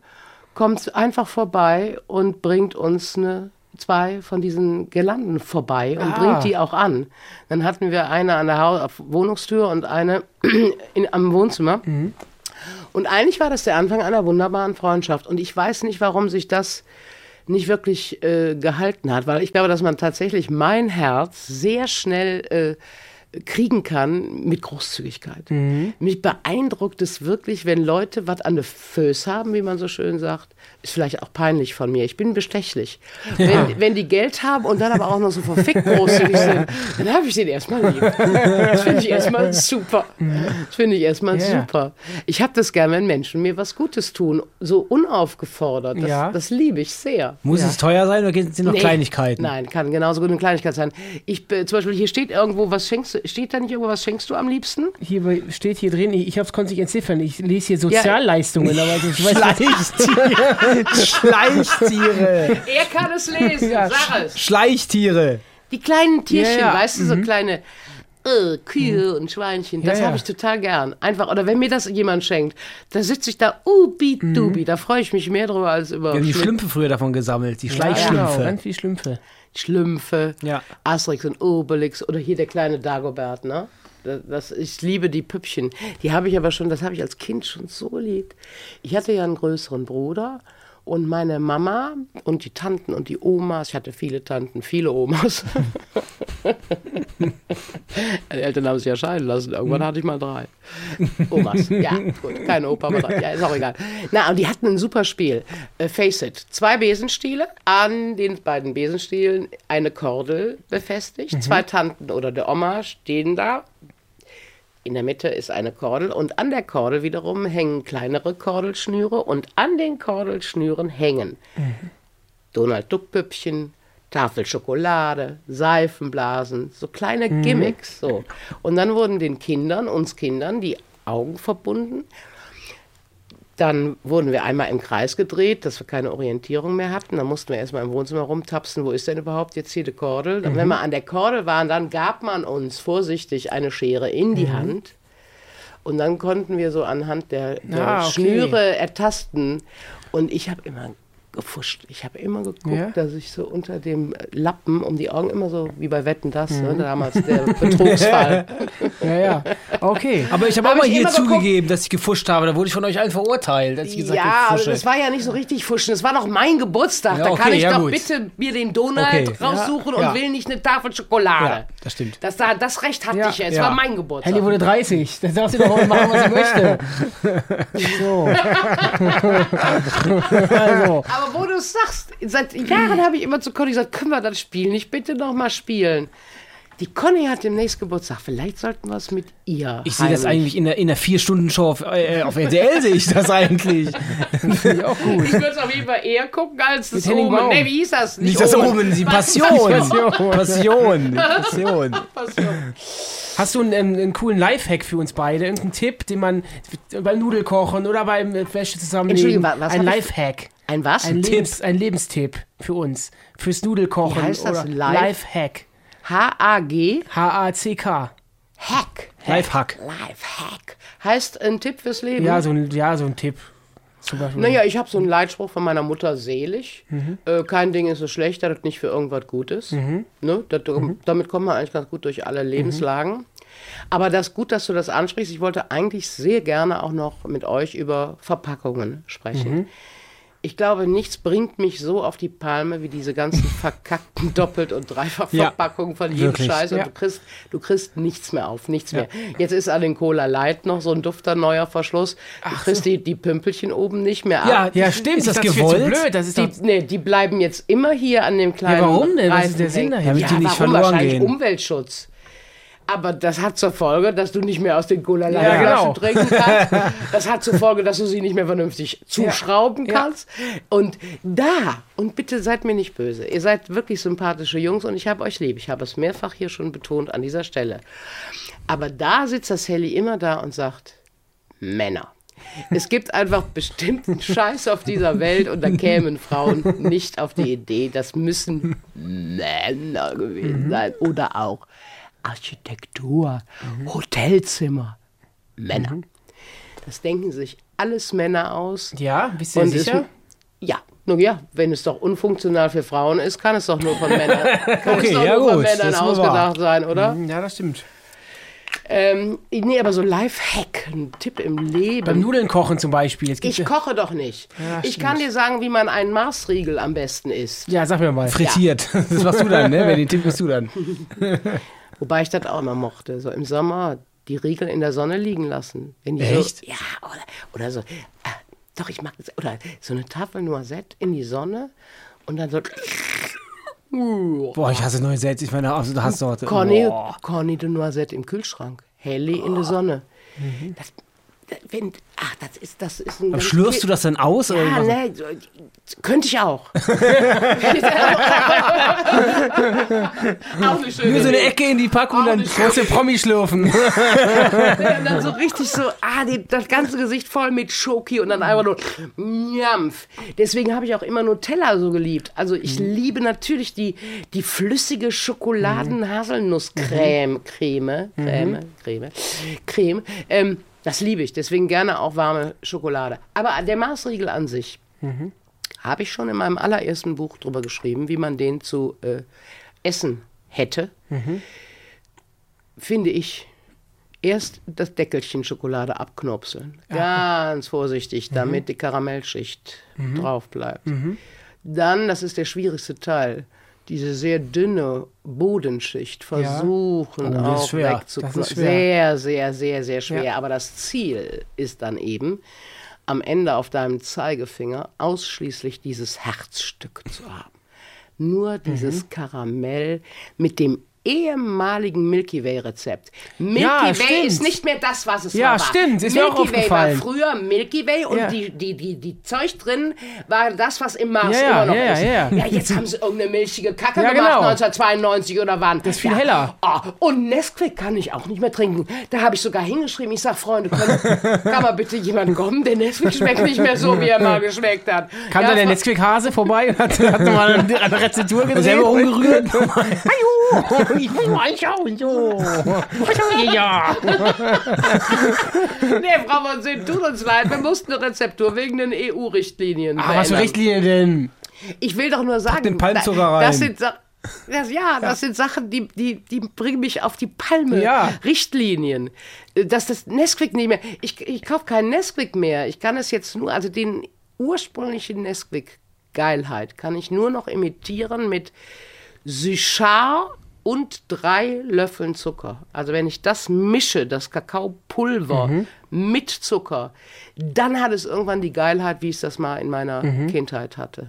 kommt einfach vorbei und bringt uns eine, zwei von diesen Girlanden vorbei und Ah. bringt die auch an. Dann hatten wir eine an der Hau auf Wohnungstür und eine [CLEARS THROAT] in, am Wohnzimmer. Und eigentlich war das der Anfang einer wunderbaren Freundschaft. Und ich weiß nicht, warum sich das nicht wirklich äh, gehalten hat, weil ich glaube, dass man tatsächlich mein Herz sehr schnell äh, kriegen kann mit Großzügigkeit. Mich beeindruckt es wirklich, wenn Leute was an der Föß haben, wie man so schön sagt. Ist vielleicht auch peinlich von mir. Ich bin bestechlich. Wenn, wenn die Geld haben und dann aber auch noch so verfickt großzügig [LAUGHS] sind, dann habe ich den erstmal lieb. Das finde ich [LAUGHS] erstmal super. Das finde ich erstmal Ja, ja. super. Ich habe das gern, wenn Menschen mir was Gutes tun, so unaufgefordert. Das, Ja. das liebe ich sehr. Muss es teuer sein oder sind noch Nee. Kleinigkeiten? Nein, kann genauso gut eine Kleinigkeit sein. Ich, zum Beispiel, hier steht irgendwo, was schenkst du, steht da nicht irgendwo, was schenkst du am liebsten? Hier bei- steht hier drin, ich, ich konnte es nicht entziffern. Ich lese hier Sozialleistungen, aber ich weiß nicht. Schleichtiere. Er kann es lesen, Ja. sag es. Schleichtiere. Die kleinen Tierchen, Ja, ja. weißt du, so kleine äh, Kühe und Schweinchen, das Ja, ja. habe ich total gern. Einfach, oder wenn mir das jemand schenkt, da sitze ich da, ubi dubi, da freue ich mich mehr drüber als über Wir haben die Schlümpfe früher davon gesammelt, die Genau, Schleichschlümpfe. ganz viel Schlümpfe. Schlümpfe, Ja. Asterix und Obelix oder hier der kleine Dagobert, ne? Das, das, ich liebe die Püppchen. Die habe ich aber schon, das habe ich als Kind schon so lieb. Ich hatte ja einen größeren Bruder und meine Mama und die Tanten und die Omas, ich hatte viele Tanten, viele Omas. [LAUGHS] Die Eltern haben sich ja scheiden lassen. Irgendwann hatte ich mal drei. Omas. Ja, gut. Kein Opa, aber drei. Ja, ist auch egal. Na, und die hatten ein super Spiel. Äh, Face it. Zwei Besenstiele. An den beiden Besenstielen eine Kordel befestigt. Zwei Tanten oder der Oma stehen da. In der Mitte ist eine Kordel und an der Kordel wiederum hängen kleinere Kordelschnüre und an den Kordelschnüren hängen Donald Duck Püppchen, Tafel Schokolade, Seifenblasen, so kleine Gimmicks. So. Und dann wurden den Kindern, uns Kindern, die Augen verbunden. Dann wurden wir einmal im Kreis gedreht, dass wir keine Orientierung mehr hatten. Dann mussten wir erstmal im Wohnzimmer rumtapsen, wo ist denn überhaupt jetzt hier die Kordel? Dann, Wenn wir an der Kordel waren, dann gab man uns vorsichtig eine Schere in die Hand. Und dann konnten wir so anhand der, der Ah, okay. Schnüre ertasten. Und ich habe immer gefuscht. Ich habe immer geguckt, Ja? dass ich so unter dem Lappen um die Augen immer so, wie bei Wetten das, ne, damals der [LAUGHS] Betrugsfall. Ja, ja. Okay. Aber ich habe Hab auch mal ich hier immer geguckt. zugegeben, dass ich gefuscht habe. Da wurde ich von euch allen verurteilt, als ich gesagt ja, habe, aber ich das war ja nicht so richtig fuschen. Das war doch mein Geburtstag. Ja, da okay, kann ich ja, doch gut. bitte mir den Donald Okay, raussuchen ja, ja. und will nicht eine Tafel Schokolade. Ja, das stimmt. Das, da, das Recht hatte Ja, ich ja. Es ja. war mein Geburtstag. Henny wurde 30. Dann darf sie doch mal machen, was sie [LAUGHS] möchte. So. [LAUGHS] also. Aber wo du es sagst, seit Jahren habe ich immer zu Conny gesagt, können wir das Spiel nicht bitte noch mal spielen? Die Conny hat demnächst Geburtstag. Vielleicht sollten wir es mit ihr. Ich sehe das eigentlich in der, in der Vier-Stunden-Show auf, äh, auf RTL, sehe ich das eigentlich. [LAUGHS] Finde ich auch gut. Ich würde es auf jeden Fall eher gucken als das Henning Omen. Nee, wie hieß das? Nicht das Omen, die Passion. Passion. [LAUGHS] Passion. Passion. Hast du einen, einen coolen Lifehack für uns beide? Irgendeinen Tipp, den man beim Nudelkochen oder beim äh, Wäsche zusammenlegen? Entschuldigung, wa- was Ein hab ich- Lifehack. Ein was? Ein, Lebens, ein Lebenstipp für uns. Fürs Nudelkochen. Wie heißt das? Oder Live- Lifehack. H-A-G. H-A-C-K. Hack. Lifehack. Lifehack. Heißt ein Tipp fürs Leben? Ja, so ein, ja, so ein Tipp. Naja, ich habe so einen Leitspruch von meiner Mutter selig. Äh, kein Ding ist so schlecht, dass es nicht für irgendwas gut ist. Ne? Das, Damit kommt man eigentlich ganz gut durch alle Lebenslagen. Aber das ist gut, dass du das ansprichst. Ich wollte eigentlich sehr gerne auch noch mit euch über Verpackungen sprechen. Ich glaube, nichts bringt mich so auf die Palme wie diese ganzen [LAUGHS] verkackten Doppelt- und Dreifachverpackungen von jedem wirklich. Scheiß. Und Ja. du, kriegst, du kriegst nichts mehr auf, nichts mehr. Jetzt ist an den Cola Light noch so ein dufter neuer Verschluss. Du kriegst die, die Pümpelchen oben nicht mehr ab. ja, stimmt. Ist das viel zu gewollt? blöd. Das ist Die, nee, die bleiben jetzt immer hier an dem kleinen Ja, warum denn? Was ist der Sinn dahinter? Ja, die nicht warum? verloren Wahrscheinlich gehen. Umweltschutz. Aber das hat zur Folge, dass du nicht mehr aus den cola Ja, genau. trinken kannst. Das hat zur Folge, dass du sie nicht mehr vernünftig zuschrauben Ja. kannst. Und da, und bitte seid mir nicht böse, ihr seid wirklich sympathische Jungs und ich habe euch lieb. Ich habe es mehrfach hier schon betont an dieser Stelle. Aber da sitzt das Helly immer da und sagt, Männer. Es gibt einfach bestimmten Scheiß auf dieser Welt und da kämen Frauen nicht auf die Idee, das müssen Männer gewesen Mhm. sein. Oder auch Architektur, Hotelzimmer, Männer. Mhm. Das denken sich alles Männer aus. ja, bist du sicher? Ja, nun ja, wenn es doch unfunktional für Frauen ist, kann es doch nur von Männern, [LAUGHS] kann Okay, es doch ja nur von gut, Männern ist wohl ausgedacht sein, oder? Ja, das stimmt. Ähm, nee, aber so Lifehack, ein Tipp im Leben. Beim Nudeln kochen zum Beispiel. Ich koche doch nicht. Ja, ich stimmt. kann dir sagen, wie man einen Marsriegel am besten isst. ja, sag mir mal. Frittiert. [LAUGHS] Das machst du dann, ne? Den Tipp bist du dann. [LAUGHS] Wobei ich das auch immer mochte. So im Sommer die Riegel in der Sonne liegen lassen. Wenn die Echt? So, ja, oder, oder so. Äh, doch, ich mag das. Oder so eine Tafel Noisette in die Sonne und dann so. [LAUGHS] Boah, ich hasse Sets. Ich meine, absolute Hasssorte. Corny, Boah. Corny de Noisette im Kühlschrank. Heli in der Sonne. Mhm. Das, wenn, ach, das ist, das ist ein. Aber schlürfst du das dann aus? oder Ja, was? ne, so, könnte ich auch. [LAUGHS] auch schöne Nur so eine. Ecke in die Packung, dann nicht große Promi schlürfen. [LAUGHS] Und dann so [LAUGHS] richtig so, ah, die, das ganze Gesicht voll mit Schoki und dann einfach nur Njampf. Deswegen habe ich auch immer Nutella so geliebt. Also ich liebe natürlich die, die flüssige Schokoladen-Haselnuss-Creme. Creme, Creme, Creme, Creme. Ähm, das liebe ich. Deswegen gerne auch warme Schokolade. Aber der Maßriegel an sich habe ich schon in meinem allerersten Buch drüber geschrieben, wie man den zu äh, essen hätte. Finde ich erst das Deckelchen Schokolade abknopseln. Ganz vorsichtig, damit die Karamellschicht drauf bleibt. Dann, das ist der schwierigste Teil, diese sehr dünne Bodenschicht versuchen Oh, das ist auch schwer. wegzuknopfen. Das ist schwer. Sehr, sehr, sehr, sehr schwer. Ja. Aber das Ziel ist dann eben, am Ende auf deinem Zeigefinger ausschließlich dieses Herzstück zu haben. Nur dieses Mhm. Karamell mit dem ehemaligen Milky Way Rezept. Milky Ja, Way stimmt. ist nicht mehr das, was es Ja, mal war. stimmt, ist mir Milky auch Way war aufgefallen. früher Milky Way und Ja. die, die, die, die Zeug drin war das, was im Mars Ja, ja, immer noch ja, ist. ja, ja. jetzt haben sie irgendeine milchige Kacke Ja, gemacht, genau. 1992 oder wann. Das ist viel heller. und Nesquik kann ich auch nicht mehr trinken. Da habe ich sogar hingeschrieben, ich sag, Freunde, können, [LAUGHS] kann mal bitte jemand kommen? Der Nesquik schmeckt nicht mehr so, wie er mal geschmeckt hat. Kam Ja, da der Netzquick-Hase vorbei und hat, hat mal eine, Rezeptur gesehen? Selber umgerührt. Hallo, [LAUGHS] ich muss mal anschauen, so. Ja. [LAUGHS] Nee, Frau von Sinn, tut uns leid, wir mussten eine Rezeptur wegen den EU-Richtlinien. Ach, was für verändern. Richtlinie denn? Ich will doch nur sagen, den Palmzucker rein. das sind das, ja, das sind Sachen, die, die, die bringen mich auf die Palme. Ja. Richtlinien. Dass das Nesquik nicht mehr. Ich, ich kaufe keinen Nesquik mehr. Ich kann es jetzt nur, also den ursprünglichen Nesquik-Geilheit kann ich nur noch imitieren mit Suchard und drei Löffeln Zucker. Also wenn ich das mische, das Kakaopulver Mhm. mit Zucker, dann hat es irgendwann die Geilheit, wie ich das mal in meiner Mhm. Kindheit hatte.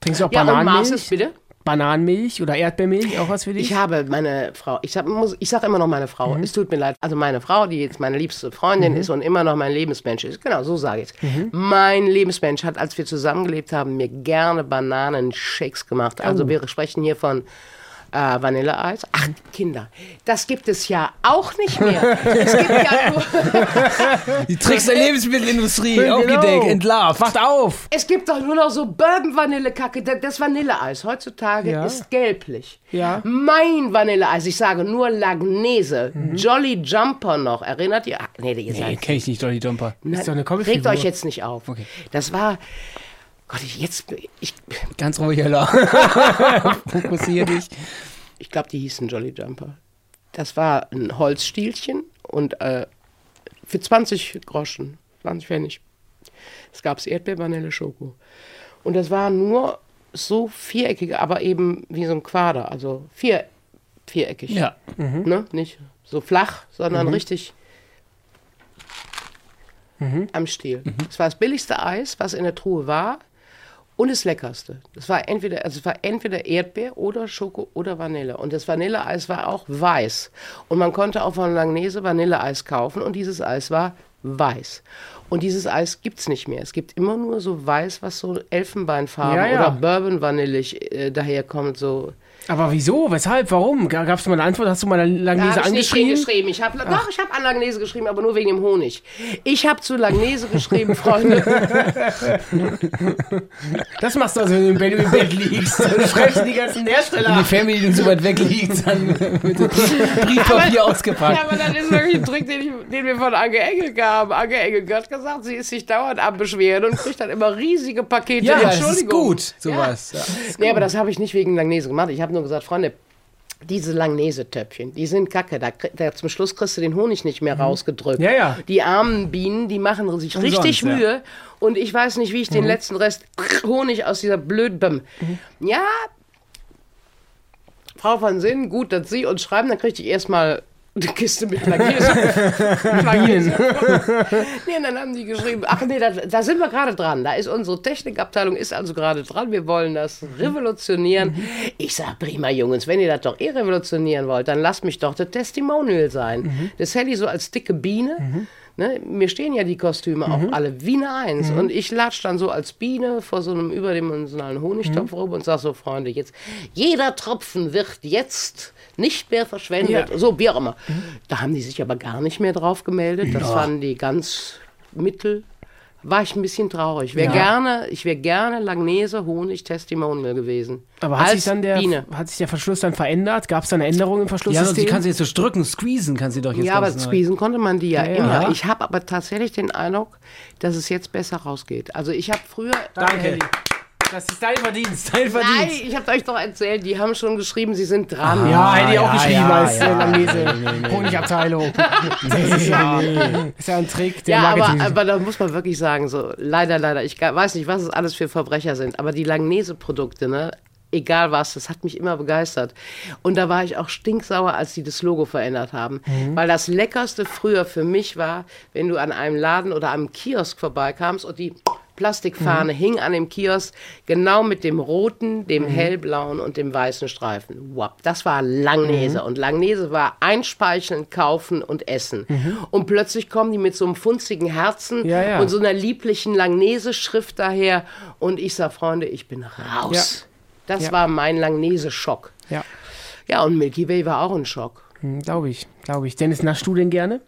Trinkst du auch Ja, Bananenmilch? ist bitte? Bananenmilch oder Erdbeermilch, auch was für dich? Ich habe meine Frau, ich muss, ich sag immer noch meine Frau, Mhm. es tut mir leid, also meine Frau, die jetzt meine liebste Freundin ist und immer noch mein Lebensmensch ist, genau, so sage ich es. Mhm. Mein Lebensmensch hat, als wir zusammengelebt haben, mir gerne Bananenshakes gemacht. Oh. Also wir sprechen hier von äh, Vanilleeis. Ach, Kinder, das gibt es ja auch nicht mehr. es gibt ja nur, [LAUGHS] Die Tricks der Lebensmittelindustrie, [LAUGHS] Genau. aufgedeckt, entlarvt. Wacht auf! es gibt doch nur noch so Bourbon-Vanillekacke. Das- Vanilleeis heutzutage Ja. ist gelblich. Ja. Mein Vanilleeis, ich sage nur Lagnese, Jolly Jumper noch. Erinnert ihr? Ah, nee, ihr Nee, kenn ich nicht, Dolly Jumper. Na, ist doch eine Regt euch jetzt nicht auf. Okay. Das war. Gott, ich, jetzt. Ich, Ganz ruhig, Ella. [LAUGHS] Fokussier dich. ich glaube, die hießen Jolly Jumper. Das war ein Holzstielchen und äh, für 20 Groschen, 20 Pfennig. Es gab Erdbeer, Vanille, Schoko. Und das war nur so viereckige, aber eben wie so ein Quader, also vier, viereckig. Ja. Ne? Nicht so flach, sondern richtig am Stiel. Es war das billigste Eis, was in der Truhe war und das leckerste. Das war entweder, also es war entweder Erdbeer oder Schoko oder Vanille. Und das Vanilleeis war auch weiß. Und man konnte auch von Langnese Vanilleeis kaufen und dieses Eis war weiß. Und dieses Eis gibt es nicht mehr. Es gibt immer nur so weiß, was so Elfenbeinfarben Ja, ja. oder Bourbon-vanillig äh, daherkommt. So. Aber wieso? Weshalb? Warum? Gab es mal eine Antwort? Hast du mal eine Da Langnese habe ich nicht angeschrieben? hingeschrieben. Ich habe doch, ich habe an Langnese geschrieben, aber nur wegen dem Honig. Ich habe zu Langnese geschrieben, Freunde. [LAUGHS] Das machst du also, wenn du im Bett liegst. [LAUGHS] Dann schreibst du die ganzen Hersteller Wenn die ab. Fernbedienung so weit weg liegt, dann [LAUGHS] wird das Briefpapier Ja, ausgepackt. aber das ist wirklich ein Trick, den, ich, den wir von Anke Engel gaben. Anke Engel hat gesagt, sie ist sich dauernd am Beschweren und kriegt dann immer riesige Pakete. Ja, das ist Entschuldigung. gut, sowas. Ja. Nee, aber das habe ich nicht wegen Langnese gemacht. Ich habe nur gesagt, Freunde, diese Langnese-Töpfchen, die sind kacke. Da, da zum Schluss kriegst du den Honig nicht mehr rausgedrückt. Ja, ja. Die armen Bienen, die machen sich richtig ja. Mühe. Und ich weiß nicht, wie ich den letzten Rest [LAUGHS] Honig aus dieser blöden Ja, Frau von Sinn, gut, dass Sie uns schreiben, dann kriegte ich erstmal eine Kiste mit Langnese. Langnese. [LAUGHS] [LAUGHS] nee, und dann haben die geschrieben, ach nee, da, da sind wir gerade dran. Da ist unsere Technikabteilung, ist also gerade dran. Wir wollen das revolutionieren. Ich sag, prima Jungs, wenn ihr das doch eh revolutionieren wollt, dann lasst mich doch das Testimonial sein. Das hätte ich so als dicke Biene. Ne, mir stehen ja die Kostüme auch alle wie eine Eins. Und ich latsch dann so als Biene vor so einem überdimensionalen Honigtopf rum und sag so, Freunde, jetzt, jeder Tropfen wird jetzt nicht mehr verschwendet. So, wie auch immer. Da haben die sich aber gar nicht mehr drauf gemeldet. Das fanden die ganz mittel. War ich ein bisschen traurig. Wär gerne, ich wäre gerne Langnese Honig Testimonial gewesen. Aber hat Als sich, dann der, Biene. hat sich der Verschluss dann verändert? Gab es da eine Änderung im Ja, Verschlusssystem? sie kann sie jetzt so drücken, squeezen kann sie doch jetzt Ja, aber squeezen konnte man die ja, Ja, ja. immer. Ja. Ich habe aber tatsächlich den Eindruck, dass es jetzt besser rausgeht. Also ich habe früher... Danke. Das ist dein Verdienst, dein Nein, Verdienst. ich habe euch doch erzählt, die haben schon geschrieben, sie sind dran. Ja, hätte ich auch ja, geschrieben ja, als ja. Langnese Honigabteilung. [LAUGHS] Das ist ja, ist ja ein Trick, der Ja, aber, aber da muss man wirklich sagen, so leider, leider, ich weiß nicht, was es alles für Verbrecher sind, aber die Langnese-Produkte, ne, egal was, das hat mich immer begeistert. Und da war ich auch stinksauer, als die das Logo verändert haben. Weil das Leckerste früher für mich war, wenn du an einem Laden oder einem Kiosk vorbeikamst und die Plastikfahne hing an dem Kiosk, genau mit dem roten, dem hellblauen und dem weißen Streifen. Wow, das war Langnese. Und Langnese war einspeicheln, kaufen und essen. Und plötzlich kommen die mit so einem funzigen Herzen Ja, ja. und so einer lieblichen Langnese-Schrift daher. Und ich sag, Freunde, ich bin raus. Das Ja. war mein Langnese-Schock. ja, Ja, und Milky Way war auch ein Schock. glaube ich, glaube ich. Dennis, naschst du denn gerne?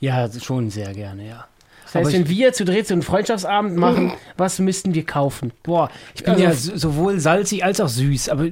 Ja, schon sehr gerne, ja. Das heißt, wenn wir zu dritt so einen Freundschaftsabend machen, was müssten wir kaufen? Boah, ich bin Also- ja so- sowohl salzig als auch süß, aber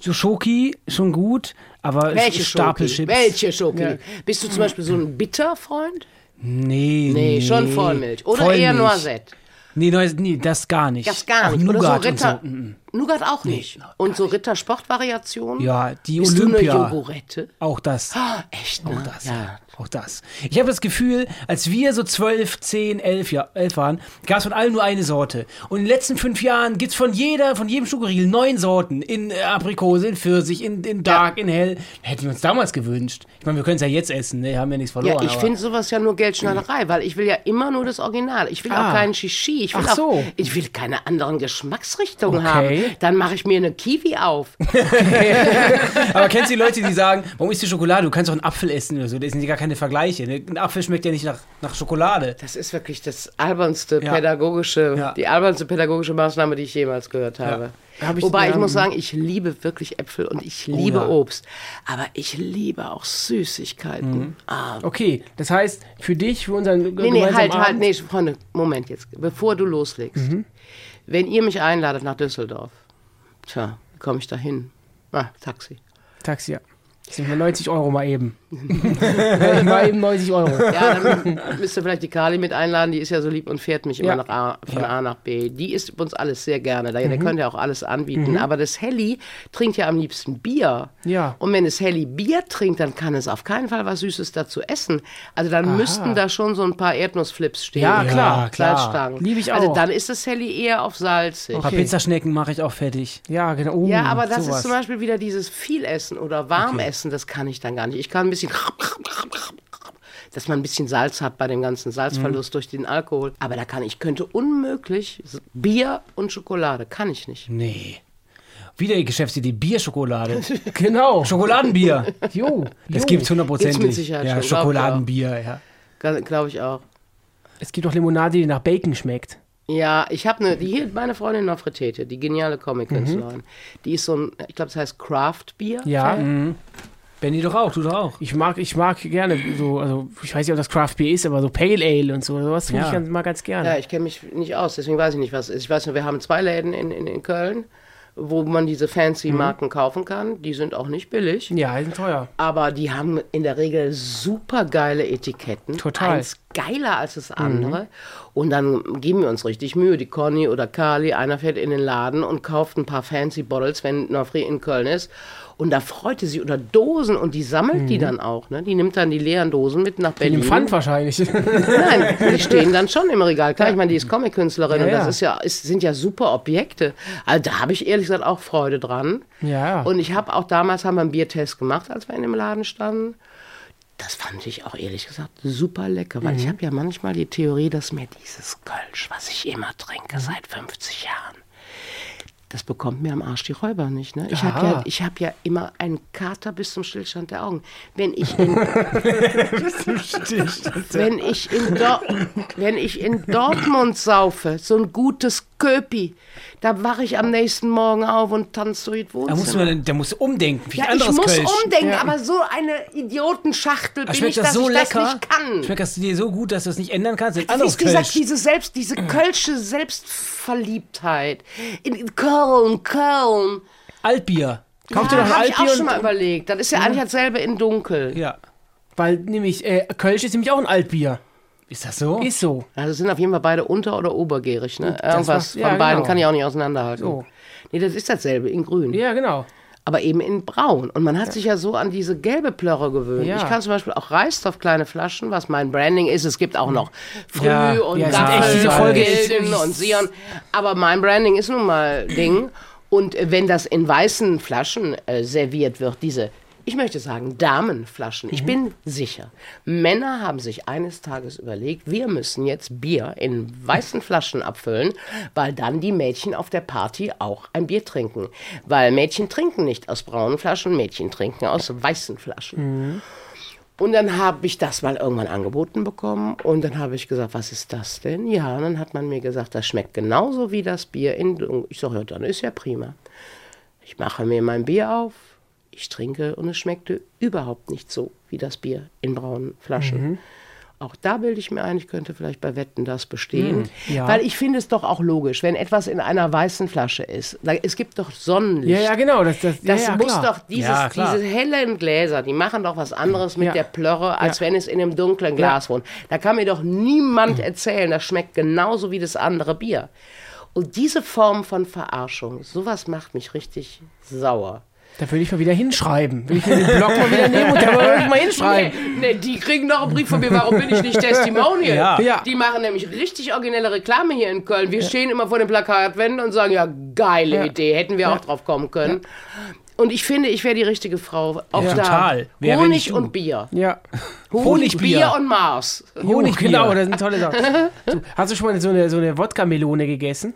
so Schoki schon gut, aber Welche? Stapelchips. Welche Schoki? Ja. Bist du zum Beispiel so ein Bitterfreund? Nee, Nee, schon Vollmilch. Oder eher Noisette. Nee, nee, das gar nicht. Das gar Auch nicht. Oder so Ritter. so. Nougat auch nicht. und so Ritter-Sportvariationen? Ja, die Bist Olympia. du eine? Auch das. Ah, echt, ne? Auch das. Ja. Auch das. Ich habe das Gefühl, als wir so 12, 10, 11, ja, 11 waren, gab es von allen nur eine Sorte. Und in den letzten fünf Jahren gibt es von jeder, von jedem Schokoriegel neun Sorten. In äh, Aprikose, in Pfirsich, in, in Dark, in Hell. Hätten wir uns damals gewünscht. Ich meine, wir können es ja jetzt essen, ne? haben ja nichts verloren. Ja, ich finde sowas ja nur Geldschneiderei, weil ich will ja immer nur das Original. Ich will Ah. auch keinen Shishi. Ich will Ach so. auch, ich will keine anderen Geschmacksrichtungen Okay. haben. Okay. Dann mache ich mir eine Kiwi auf. [LAUGHS] Aber kennst du die Leute, die sagen, warum isst du Schokolade? Du kannst doch einen Apfel essen oder so. Das sind gar keine Vergleiche. ne? Ein Apfel schmeckt ja nicht nach, nach Schokolade. Das ist wirklich das albernste Ja. pädagogische, Ja. die albernste pädagogische Maßnahme, die ich jemals gehört habe. Hab ich- Wobei ich ja, muss sagen, ich liebe wirklich Äpfel und ich liebe ja. Obst. Aber ich liebe auch Süßigkeiten. Ah, Okay, das heißt, für dich, für unseren Nee, nee, halt, halt, Abend- nee, Freunde, Moment jetzt, bevor du loslegst. Wenn ihr mich einladet nach Düsseldorf, tja, wie komme ich da hin? Ah, Taxi. Taxi, ja. Das sind nur 90 Euro mal eben. [LAUGHS] mal eben 90 Euro. Ja, dann müsst ihr vielleicht die Kali mit einladen, die ist ja so lieb und fährt mich immer Ja. nach A, von A nach B. Die isst uns alles sehr gerne, da, der könnt ja auch alles anbieten. Aber das Helly trinkt ja am liebsten Bier. Ja. Und wenn es Helly Bier trinkt, dann kann es auf keinen Fall was Süßes dazu essen. Also dann müssten da schon so ein paar Erdnussflips stehen. Ja, klar, Ja, klar. Salzstangen. Lieb ich Also auch. dann ist das Helly eher auf salzig. Ein paar Pizzaschnecken mache ich auch fertig. Ja, genau. Oh, Ja, aber das sowas. ist zum Beispiel wieder dieses Vielessen oder Warmessen, das kann ich dann gar nicht. Ich kann ein bisschen, [LAUGHS] dass man ein bisschen Salz hat bei dem ganzen Salzverlust durch den Alkohol. Aber da kann ich, könnte unmöglich Bier und Schokolade, kann ich nicht. Nee. Wieder die Geschäftsidee, Bierschokolade. [LAUGHS] Genau. Schokoladenbier. Jo. [LAUGHS] Das jo. gibt's hundertprozentig. Gibt's mit Sicherheit ja, Schokoladenbier, ja. Glaube ich auch. Es gibt auch Limonade, die nach Bacon schmeckt. Ja, ich habe eine, die hier, meine Freundin Nofretete, die geniale Comic-Künstlerin, die ist so ein, ich glaube, das heißt Craft-Bier. Ja. Benny doch auch, du doch auch. Ich mag, ich mag gerne so, also ich weiß nicht, ob das Craft Beer ist, aber so Pale Ale und so, sowas tue Ja. ich ganz, mal ganz gerne. Ja, ich kenne mich nicht aus, deswegen weiß ich nicht, was es ist. Ich weiß nur, wir haben zwei Läden in, in, in Köln, wo man diese fancy Marken kaufen kann. Die sind auch nicht billig. Ja, die sind teuer. Aber die haben in der Regel super geile Etiketten. Total. Eins geiler als das andere. Und dann geben wir uns richtig Mühe. Die Conny oder Carly, einer fährt in den Laden und kauft ein paar fancy Bottles, wenn Nofri in Köln ist. Und da freute sie oder Dosen und die sammelt die dann auch. Ne? Die nimmt dann die leeren Dosen mit nach In Berlin. dem Pfand wahrscheinlich. [LAUGHS] Nein, die stehen dann schon im Regal. Klar, ich meine, die ist Comic-Künstlerin Ja, und das ja. ist ja, ist, sind ja super Objekte. Also da habe ich ehrlich gesagt auch Freude dran. ja. Und ich habe auch damals haben wir einen Biertest gemacht, als wir in dem Laden standen. Das fand ich auch ehrlich gesagt super lecker, weil ich habe ja manchmal die Theorie, dass mir dieses Kölsch, was ich immer trinke seit 50 Jahren, das bekommt mir am Arsch die Räuber nicht. Ne? Ich habe ja, ich hab ja immer einen Kater bis zum Stillstand der Augen. Wenn ich in, [LAUGHS] wenn ich in, Dor wenn ich in Dortmund saufe, so ein gutes Köpi, da wache ich am nächsten Morgen auf und tanze durch das Da Wohnzimmer. muss man, da muss umdenken. Wie Ja, ich muss Kölsch. umdenken, aber so eine Idiotenschachtel Aber bin ich, das dass so ich lecker? das nicht kann. Schmeckt das dir so gut, dass du es nicht ändern kannst? Ein Wie anderes gesagt, Kölsch. diese selbst, diese kölsche Selbstverliebtheit. In, in Köln, Köln. Altbier. Kauft ihr noch ein Habe ich auch Altbier schon mal überlegt. Das ist ja eigentlich dasselbe in dunkel. Ja. weil nämlich äh, Kölsch ist nämlich auch ein Altbier. Ist das so? Ist so. Also sind auf jeden Fall beide unter- oder obergärig. Ne? das Irgendwas war- ja, von beiden genau. kann ich auch nicht auseinanderhalten. So. Nee, das ist dasselbe in grün. Ja, genau. aber eben in braun. Und man hat sich ja so an diese gelbe Plörre gewöhnt. Ja. Ich kann zum Beispiel auch Reisstoff kleine Flaschen, was mein Branding ist. Es gibt auch noch Früh Ja, und ja, Gaffel Folge Gilden und Sion. Aber mein Branding ist nun mal Ding. Und wenn das in weißen Flaschen äh, serviert wird, diese ich möchte sagen, Damenflaschen. Ich bin sicher, Männer haben sich eines Tages überlegt, wir müssen jetzt Bier in weißen Flaschen abfüllen, weil dann die Mädchen auf der Party auch ein Bier trinken. Weil Mädchen trinken nicht aus braunen Flaschen, Mädchen trinken aus weißen Flaschen. Und dann habe ich das mal irgendwann angeboten bekommen und dann habe ich gesagt, was ist das denn? Ja, und dann hat man mir gesagt, das schmeckt genauso wie das Bier in Ich sage, ja, dann ist ja prima. Ich mache mir mein Bier auf, ich trinke und es schmeckte überhaupt nicht so wie das Bier in braunen Flaschen. Auch da bilde ich mir ein, ich könnte vielleicht bei Wetten das bestehen. ja. Weil ich finde es doch auch logisch, wenn etwas in einer weißen Flasche ist. Es gibt doch Sonnenlicht. Ja, ja, genau. Das, das, Das ja, muss doch, dieses, diese hellen Gläser, die machen doch was anderes mit der Plörre, als wenn es in einem dunklen Glas wohnt. Da kann mir doch niemand erzählen, das schmeckt genauso wie das andere Bier. Und diese Form von Verarschung, sowas macht mich richtig sauer. Da würde ich mal wieder hinschreiben. Will ich mir den Blog mal wieder nehmen und da würde ich mal hinschreiben. Nee, nee, die kriegen doch einen Brief von mir, warum bin ich nicht Testimonial? Ja. Ja. Die machen nämlich richtig originelle Reklame hier in Köln. Wir stehen immer vor den Plakatwänden und sagen, ja, geile Ja. Idee, hätten wir auch drauf kommen können. Und ich finde, ich wäre die richtige Frau. Auch Ja. da. Total. Wer, Honig und Bier. Ja. Honigbier. Bier und Mars. Honig, genau, das sind tolle Sachen. So, hast du schon mal so eine, so eine Wodka-Melone gegessen?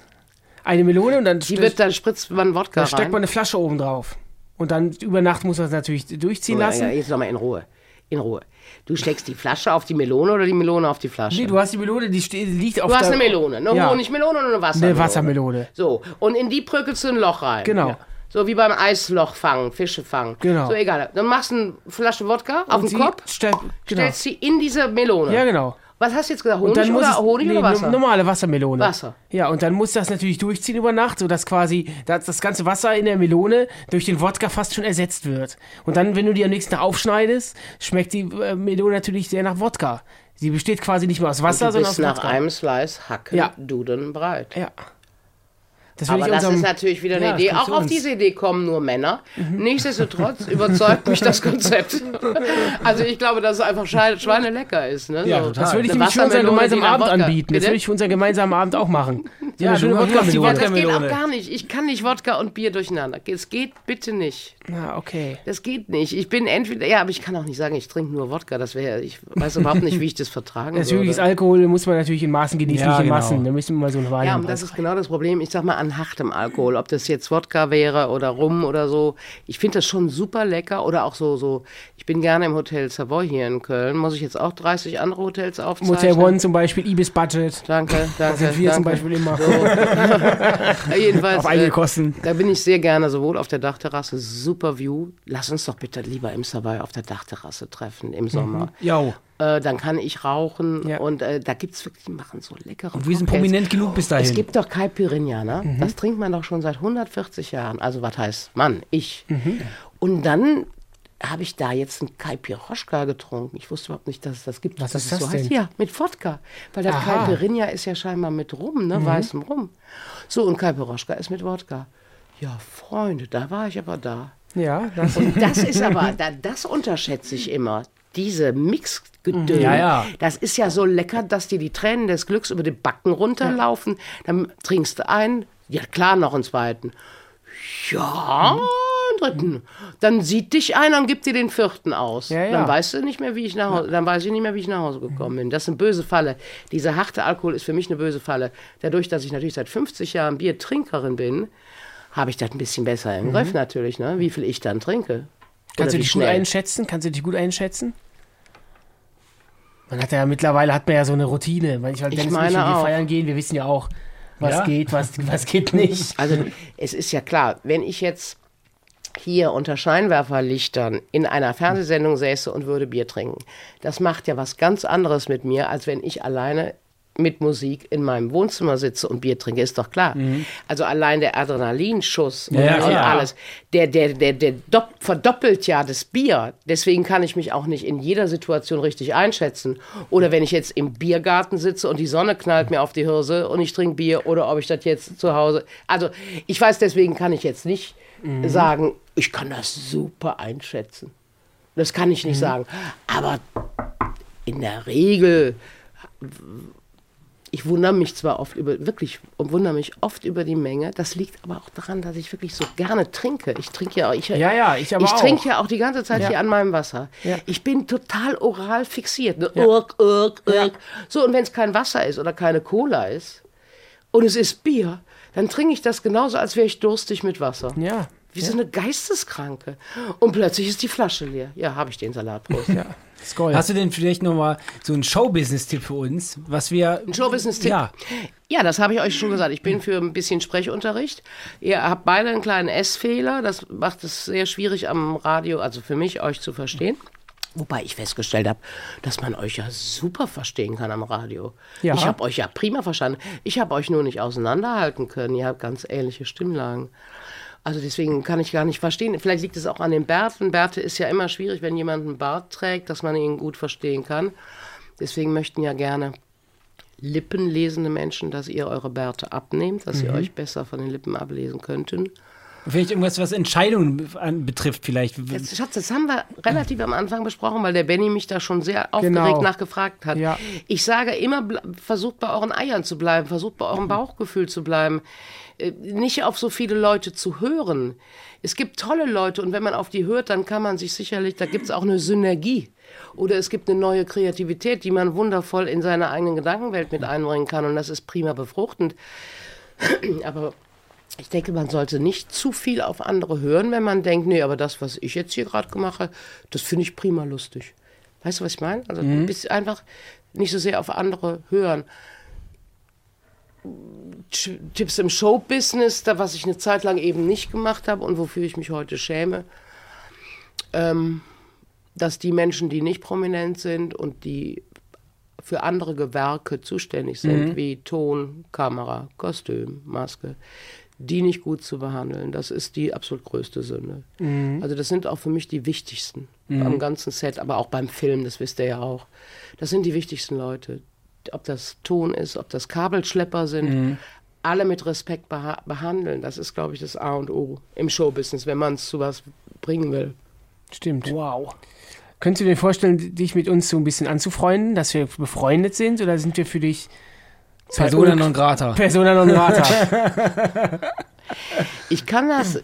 eine Melone und dann, Die wird, dann spritzt man Wodka dann steckt man eine Flasche oben drauf. Und dann über Nacht muss man es natürlich durchziehen Ja, lassen. ja, jetzt nochmal in Ruhe. In Ruhe. Du steckst die Flasche auf die Melone oder die Melone auf die Flasche? Nee, du hast die Melone, die ste- liegt auf Du hast der... eine Melone, eine Ja. Honigmelone oder eine Wassermelone? Eine Wassermelone. So, und in die prügelst du ein Loch rein. Genau. So wie beim Eisloch fangen, Fische fangen. Genau. So, egal. Dann machst du eine Flasche Wodka auf Und den sie Kopf, Stell, genau. stellst sie in diese Melone. Ja, genau. Was hast du jetzt gesagt? Und Honig dann muss oder es, Honig nee, oder Wasser? no- normale Wassermelone. Wasser. Ja, und dann muss das natürlich durchziehen über Nacht, sodass quasi das, das ganze Wasser in der Melone durch den Wodka fast schon ersetzt wird. Und dann, wenn du die am nächsten Tag aufschneidest, schmeckt die äh, Melone natürlich sehr nach Wodka. Sie besteht quasi nicht mehr aus Wasser, du sondern aus nach Wodka. einem Slice Hacken Ja. Duden breit. ja. Das Aber das ist natürlich wieder eine Ja, Idee. Auch auf diese Idee kommen nur Männer. Nichtsdestotrotz überzeugt mich das Konzept. [LAUGHS] also ich glaube, dass es einfach schei- schweinelecker ist. Ne? Ja, so. total. Das würde ich nämlich für unseren gemeinsamen Abend Wodka- anbieten. Das würde ich für unseren gemeinsamen Abend auch machen. So Ja, eine schöne Wodka-Melone. Das geht auch gar nicht. Ich kann nicht Wodka und Bier durcheinander. Es geht bitte nicht. Na, okay. Das geht nicht. Ich bin entweder, ja, aber ich kann auch nicht sagen, ich trinke nur Wodka. Das wäre, ich weiß überhaupt nicht, wie ich das vertragen Natürlich ist würde. Alkohol muss man natürlich in Maßen genießen, Ja, nicht in genau. Massen. Da müssen wir mal so eine Wahl Ja, und das ist genau das Problem. Ich sag mal, an hartem Alkohol, ob das jetzt Wodka wäre oder Rum oder so. Ich finde das schon super lecker. Oder auch so, so, ich bin gerne im Hotel Savoy hier in Köln. Muss ich jetzt auch 30 andere Hotels aufzeichnen? Motel One zum Beispiel, Ibis Budget. Danke, danke. sind wir zum danke. Beispiel immer. Ja, [LAUGHS] [LAUGHS] jedenfalls, Auf eigene äh, Kosten. Da bin ich sehr gerne, sowohl auf der Dachterrasse, super View. Lass uns doch bitte lieber im Savoy auf der Dachterrasse treffen im Sommer. Jo. Äh, dann kann ich rauchen Ja. und äh, da gibt es wirklich, die machen so leckere Und wir sind prominent genug bis dahin. Es gibt doch Caipirinha, ne? Das trinkt man doch schon seit 140 Jahren. Also was heißt Mann? Ich. Und dann habe ich da jetzt einen Caipiroschka getrunken. Ich wusste überhaupt nicht, dass es das gibt. Was dass ist das so heißt. denn? Ja, mit Wodka. Weil der Aha. Caipirinha ist ja scheinbar mit Rum, ne? Weißem Rum. So, und Caipiroschka ist mit Wodka. Ja, Freunde, da war ich aber da. Ja, das, Und das ist aber, da, das unterschätze ich immer. Diese Mixgedöns. Ja, ja. Das ist ja so lecker, dass dir die Tränen des Glücks über die Backen runterlaufen. Dann trinkst du einen, ja klar, noch einen zweiten. Ja, einen dritten. Dann sieht dich einer und gibt dir den vierten aus. Ja, ja. Dann weißt du nicht mehr, wie ich nach Hause, dann weiß ich nicht mehr, wie ich nach Hause gekommen bin. Das ist eine böse Falle. Dieser harte Alkohol ist für mich eine böse Falle. Dadurch, dass ich natürlich seit 50 Jahren Biertrinkerin bin, habe ich das ein bisschen besser im Griff natürlich, ne? wie viel ich dann trinke. Mhm. kannst Oder du dich gut schnell. einschätzen? Kannst du dich gut einschätzen? Man hat ja mittlerweile hat man ja so eine Routine. Manchmal, meine wenn wir feiern gehen, wir wissen ja auch, was Ja. geht, was, was geht [LAUGHS] nicht. Also es ist ja klar, wenn ich jetzt hier unter Scheinwerferlichtern in einer Fernsehsendung säße und würde Bier trinken, das macht ja was ganz anderes mit mir, als wenn ich alleine mit Musik in meinem Wohnzimmer sitze und Bier trinke, ist doch klar. Also allein der Adrenalinschuss und, Ja, und klar. alles, der, der, der, der dopp- verdoppelt ja das Bier. Deswegen kann ich mich auch nicht in jeder Situation richtig einschätzen. Oder wenn ich jetzt im Biergarten sitze und die Sonne knallt mir auf die Hirse und ich trinke Bier oder ob ich das jetzt zu Hause. Also ich weiß, deswegen kann ich jetzt nicht sagen, ich kann das super einschätzen. Das kann ich nicht sagen. Aber in der Regel ich wundere mich zwar oft über, wirklich, und wundere mich oft über die Menge. Das liegt aber auch daran, dass ich wirklich so gerne trinke. Ich trinke ja, ich, Ja, ja, ich ich auch. trinke ja auch die ganze Zeit Ja. hier an meinem Wasser. Ja. Ich bin total oral fixiert. Ne? Urk, urk, urk. So, und wenn es kein Wasser ist oder keine Cola ist und es ist Bier, dann trinke ich das genauso, als wäre ich durstig mit Wasser. Ja. Wie so eine Geisteskranke. Und plötzlich ist die Flasche leer. Ja, habe ich den Salat. Prost. Ja, Skoll. Hast du denn vielleicht nochmal so einen Showbusiness-Tipp für uns, was wir. Ein Showbusiness-Tipp. Ja. Ja, das habe ich euch schon gesagt. Ich bin für ein bisschen Sprechunterricht. Ihr habt beide einen kleinen S-Fehler. Das macht es sehr schwierig am Radio, also für mich, euch zu verstehen. Wobei ich festgestellt habe, dass man euch ja super verstehen kann am Radio. Ja. Ich habe euch ja prima verstanden. Ich habe euch nur nicht auseinanderhalten können. Ihr habt ganz ähnliche Stimmlagen. Also deswegen kann ich gar nicht verstehen. Vielleicht liegt es auch an den Bärten. Bärte ist ja immer schwierig, wenn jemand einen Bart trägt, dass man ihn gut verstehen kann. Deswegen möchten ja gerne lippenlesende Menschen, dass ihr eure Bärte abnehmt, dass ihr euch besser von den Lippen ablesen könnten. Vielleicht irgendwas, was Entscheidungen betrifft, vielleicht. Jetzt, Schatz, das haben wir relativ am Anfang besprochen, weil der Benny mich da schon sehr aufgeregt Genau. nachgefragt hat. Ja. Ich sage immer, versucht bei euren Eiern zu bleiben, versucht bei eurem Bauchgefühl zu bleiben, nicht auf so viele Leute zu hören. Es gibt tolle Leute und wenn man auf die hört, dann kann man sich sicherlich, da gibt es auch eine Synergie. Oder es gibt eine neue Kreativität, die man wundervoll in seine eigene Gedankenwelt mit einbringen kann und das ist prima befruchtend. [CLEARS THROAT] Aber ich denke, man sollte nicht zu viel auf andere hören, wenn man denkt, nee, aber das, was ich jetzt hier gerade gemacht habe, das finde ich prima lustig. Weißt du, was ich meine? Also ein bisschen einfach nicht so sehr auf andere hören. Tipps im Showbusiness, da was ich eine Zeit lang eben nicht gemacht habe und wofür ich mich heute schäme, ähm, dass die Menschen, die nicht prominent sind und die für andere Gewerke zuständig sind, wie Ton, Kamera, Kostüm, Maske, die nicht gut zu behandeln, das ist die absolut größte Sünde. Also das sind auch für mich die wichtigsten am ganzen Set, aber auch beim Film, das wisst ihr ja auch. Das sind die wichtigsten Leute. Ob das Ton ist, ob das Kabelschlepper sind, alle mit Respekt beha behandeln. Das ist, glaube ich, das A und O im Showbusiness, wenn man es zu was bringen will. Stimmt. Wow. Könntest du dir vorstellen, dich mit uns so ein bisschen anzufreunden, dass wir befreundet sind oder sind wir für dich Persona non grata. Persona non grata? [LAUGHS] Ich kann das,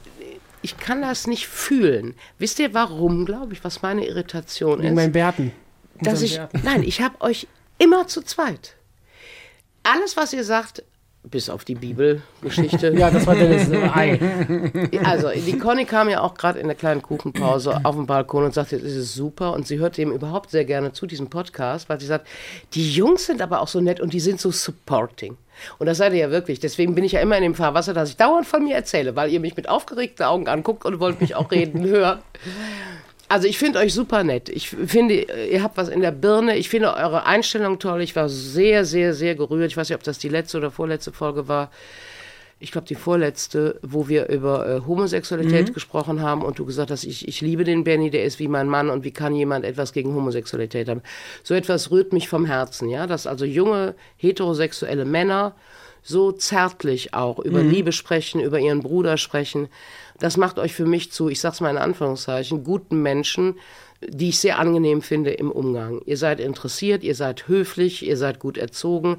ich kann das nicht fühlen. Wisst ihr warum, glaube ich, was meine Irritation ist? meinen Bärten. dass ich, Bärten. nein, ich habe euch immer zu zweit. Alles, was ihr sagt, bis auf die Bibelgeschichte. [LAUGHS] Ja, das war Dennis Ei. [LAUGHS] Also, die Conny kam ja auch gerade in der kleinen Kuchenpause auf den Balkon und sagte, das ist super. Und sie hört dem überhaupt sehr gerne zu, diesem Podcast, weil sie sagt, die Jungs sind aber auch so nett und die sind so supporting. Und das seid ihr ja wirklich. Deswegen bin ich ja immer in dem Fahrwasser, dass ich dauernd von mir erzähle, weil ihr mich mit aufgeregten Augen anguckt und wollt mich auch reden [LAUGHS] hören. Also ich finde euch super nett. Ich finde, ihr habt was in der Birne. Ich finde eure Einstellung toll. Ich war sehr, sehr, sehr gerührt. Ich weiß nicht, ob das die letzte oder vorletzte Folge war. Ich glaube, die vorletzte, wo wir über äh, Homosexualität gesprochen haben und du gesagt hast, ich, ich liebe den Benny, der ist wie mein Mann und wie kann jemand etwas gegen Homosexualität haben. So etwas rührt mich vom Herzen, ja, dass also junge heterosexuelle Männer so zärtlich auch über Liebe sprechen, über ihren Bruder sprechen. Das macht euch für mich zu, ich sag's mal in Anführungszeichen, guten Menschen, die ich sehr angenehm finde im Umgang. Ihr seid interessiert, ihr seid höflich, ihr seid gut erzogen.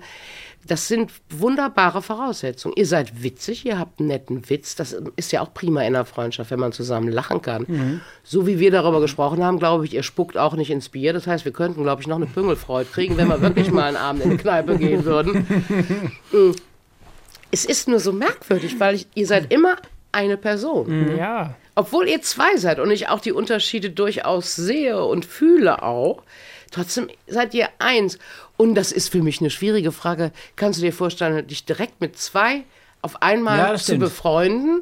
Das sind wunderbare Voraussetzungen. Ihr seid witzig, ihr habt einen netten Witz. Das ist ja auch prima in der Freundschaft, wenn man zusammen lachen kann. So wie wir darüber gesprochen haben, glaube ich, ihr spuckt auch nicht ins Bier. Das heißt, wir könnten, glaube ich, noch eine Püngelfreude kriegen, wenn wir wirklich [LAUGHS] mal einen Abend in die Kneipe gehen würden. [LAUGHS] Mm. Es ist nur so merkwürdig, weil ich, ihr seid immer eine Person. Ja. Obwohl ihr zwei seid und ich auch die Unterschiede durchaus sehe und fühle auch, trotzdem seid ihr eins. Und das ist für mich eine schwierige Frage. Kannst du dir vorstellen, dich direkt mit zwei auf einmal Ja, zu stimmt. befreunden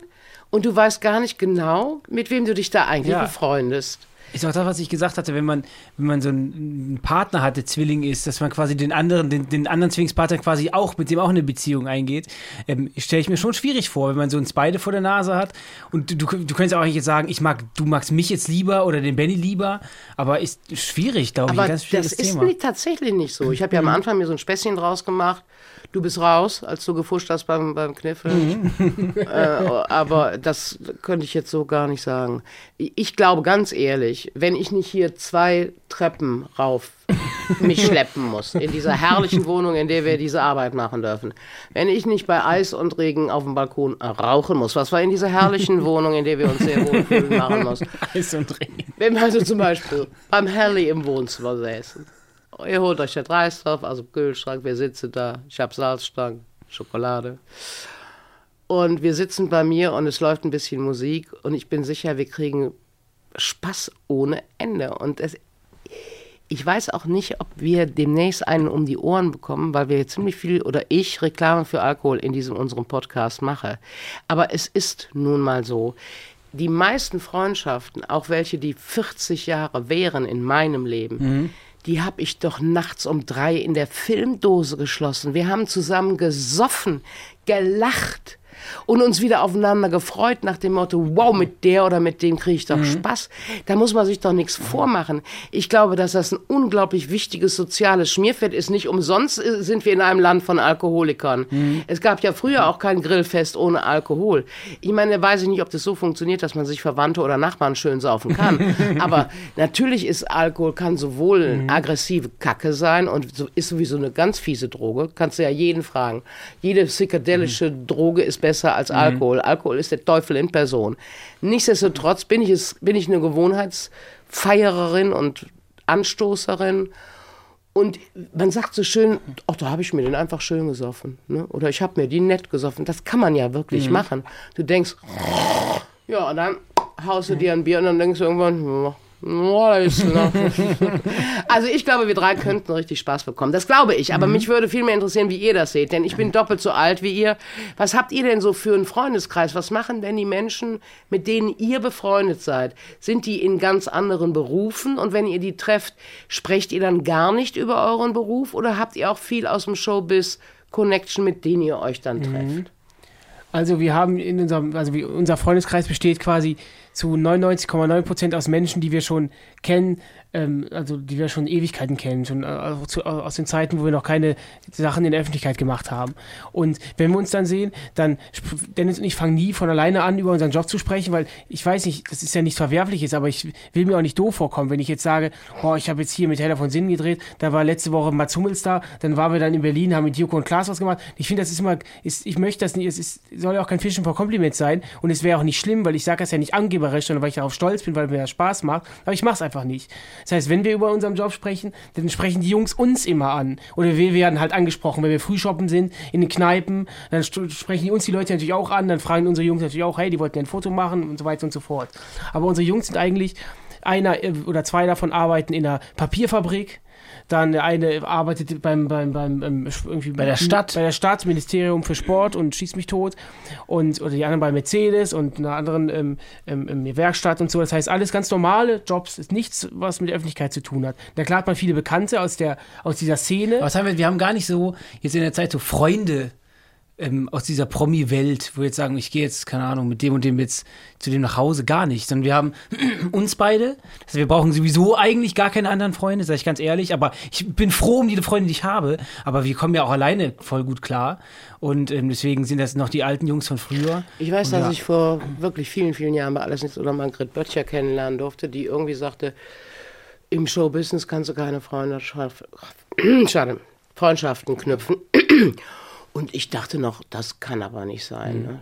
und du weißt gar nicht genau, mit wem du dich da eigentlich Ja. befreundest? Ist auch das, was ich gesagt hatte, wenn man, wenn man so einen Partner hat, der Zwilling ist, dass man quasi den anderen, den, den anderen Zwillingspartner quasi auch, mit dem auch eine Beziehung eingeht, ähm, stelle ich mir schon schwierig vor, wenn man so uns beide vor der Nase hat. Und du, du, könntest auch jetzt sagen, ich mag, du magst mich jetzt lieber oder den Benny lieber, aber ist schwierig, glaube ich, ein ganz das schwieriges ist Thema. nicht, tatsächlich nicht so. Ich habe ja am Anfang mir so ein Späßchen draus gemacht. Du bist raus, als du gefuscht hast beim, beim Kniffeln. äh, aber das könnte ich jetzt so gar nicht sagen. Ich glaube ganz ehrlich, wenn ich nicht hier zwei Treppen rauf mich schleppen muss, in dieser herrlichen Wohnung, in der wir diese Arbeit machen dürfen, wenn ich nicht bei Eis und Regen auf dem Balkon rauchen muss, was wir in dieser herrlichen Wohnung, in der wir uns sehr wohlfühlen, machen muss, Eis und Regen. wenn wir also zum Beispiel beim Helly im Wohnzimmer säßen. Ihr holt euch das Reis drauf, also Kühlschrank, wir sitzen da, ich habe Salzstangen, Schokolade. Und wir sitzen bei mir und es läuft ein bisschen Musik und ich bin sicher, wir kriegen Spaß ohne Ende. Und es, ich weiß auch nicht, ob wir demnächst einen um die Ohren bekommen, weil wir ziemlich viel oder ich Reklame für Alkohol in diesem unserem Podcast mache. Aber es ist nun mal so. Die meisten Freundschaften, auch welche, die 40 Jahre wären in meinem Leben, die habe ich doch nachts um drei in der Filmdose geschlossen. Wir haben zusammen gesoffen, gelacht und uns wieder aufeinander gefreut nach dem Motto, wow, mit der oder mit dem kriege ich doch Spaß. Da muss man sich doch nichts vormachen. Ich glaube, dass das ein unglaublich wichtiges soziales Schmierfett ist. Nicht umsonst äh, sind wir in einem Land von Alkoholikern. Es gab ja früher auch kein Grillfest ohne Alkohol. Ich meine, weiß ich nicht, ob das so funktioniert, dass man sich Verwandte oder Nachbarn schön saufen kann. [LAUGHS] Aber natürlich ist Alkohol, kann sowohl aggressive Kacke sein und so, ist sowieso eine ganz fiese Droge. Kannst du ja jeden fragen. Jede psychedelische Droge ist besser als Alkohol. Alkohol ist der Teufel in Person. Nichtsdestotrotz bin ich, es, bin ich eine Gewohnheitsfeiererin und Anstoßerin. Und man sagt so schön, ach, da habe ich mir den einfach schön gesoffen. Ne? Oder ich habe mir die nett gesoffen. Das kann man ja wirklich machen. Du denkst, ja, und dann haust du dir ein Bier und dann denkst du irgendwann, [LAUGHS] also ich glaube, wir drei könnten richtig Spaß bekommen. Das glaube ich. Aber mich würde viel mehr interessieren, wie ihr das seht. Denn ich bin doppelt so alt wie ihr. Was habt ihr denn so für einen Freundeskreis? Was machen denn die Menschen, mit denen ihr befreundet seid? Sind die in ganz anderen Berufen? Und wenn ihr die trefft, sprecht ihr dann gar nicht über euren Beruf? Oder habt ihr auch viel aus dem Showbiz Connection, mit denen ihr euch dann trefft? Also wir haben in unserem, also unser Freundeskreis besteht quasi zu 99,9 Prozent aus Menschen, die wir schon kennen, ähm, also die wir schon Ewigkeiten kennen, schon äh, zu, aus den Zeiten, wo wir noch keine Sachen in der Öffentlichkeit gemacht haben. Und wenn wir uns dann sehen, dann Dennis und ich fangen nie von alleine an, über unseren Job zu sprechen, weil ich weiß nicht, das ist ja nichts Verwerfliches, aber ich will mir auch nicht doof vorkommen, wenn ich jetzt sage, boah, ich habe jetzt hier mit Heller von Sinn gedreht, da war letzte Woche Mats Hummels da, dann waren wir dann in Berlin, haben mit Joko und Klaas was gemacht. Ich finde, das ist immer, ist, ich möchte das nicht, es ist, soll ja auch kein Fischen vor Kompliment sein und es wäre auch nicht schlimm, weil ich sage das ja nicht angeberisch, sondern weil ich darauf stolz bin, weil mir das Spaß macht, aber ich mache es einfach nicht. Das heißt, wenn wir über unseren Job sprechen, dann sprechen die Jungs uns immer an oder wir werden halt angesprochen, wenn wir früh shoppen sind, in den Kneipen, dann sprechen uns die Leute natürlich auch an, dann fragen unsere Jungs natürlich auch, hey, die wollten ja ein Foto machen und so weiter und so fort. Aber unsere Jungs sind eigentlich, einer äh, oder zwei davon arbeiten in einer Papierfabrik, dann der eine arbeitet beim, beim, beim ähm, irgendwie Bei der Stadt. bei der Stadt, Ministerium für Sport und schießt mich tot und oder die anderen bei Mercedes und einer anderen ähm, ähm, ähm, Werkstatt und so. Das heißt, alles ganz normale Jobs, ist nichts, was mit der Öffentlichkeit zu tun hat. Da klar hat man viele Bekannte aus der aus dieser Szene. Was haben wir? Wir haben gar nicht so jetzt in der Zeit so Freunde ähm, aus dieser Promi-Welt, wo wir jetzt sagen, ich gehe jetzt, keine Ahnung, mit dem und dem jetzt zu dem nach Hause, gar nicht. Sondern wir haben [CLEARS THROAT] uns beide. Also wir brauchen sowieso eigentlich gar keine anderen Freunde, sage ich ganz ehrlich. Aber ich bin froh um jede Freunde, die ich habe. Aber wir kommen ja auch alleine voll gut klar. Und ähm, deswegen sind das noch die alten Jungs von früher. Ich weiß, Und dass ja. ich vor wirklich vielen, vielen Jahren bei Alles Nichts oder Margret Böttcher kennenlernen durfte, die irgendwie sagte, im Showbusiness kannst du keine [CLEARS THROAT] Freundschaften knüpfen. [CLEARS THROAT] Und ich dachte noch, das kann aber nicht sein. Ne?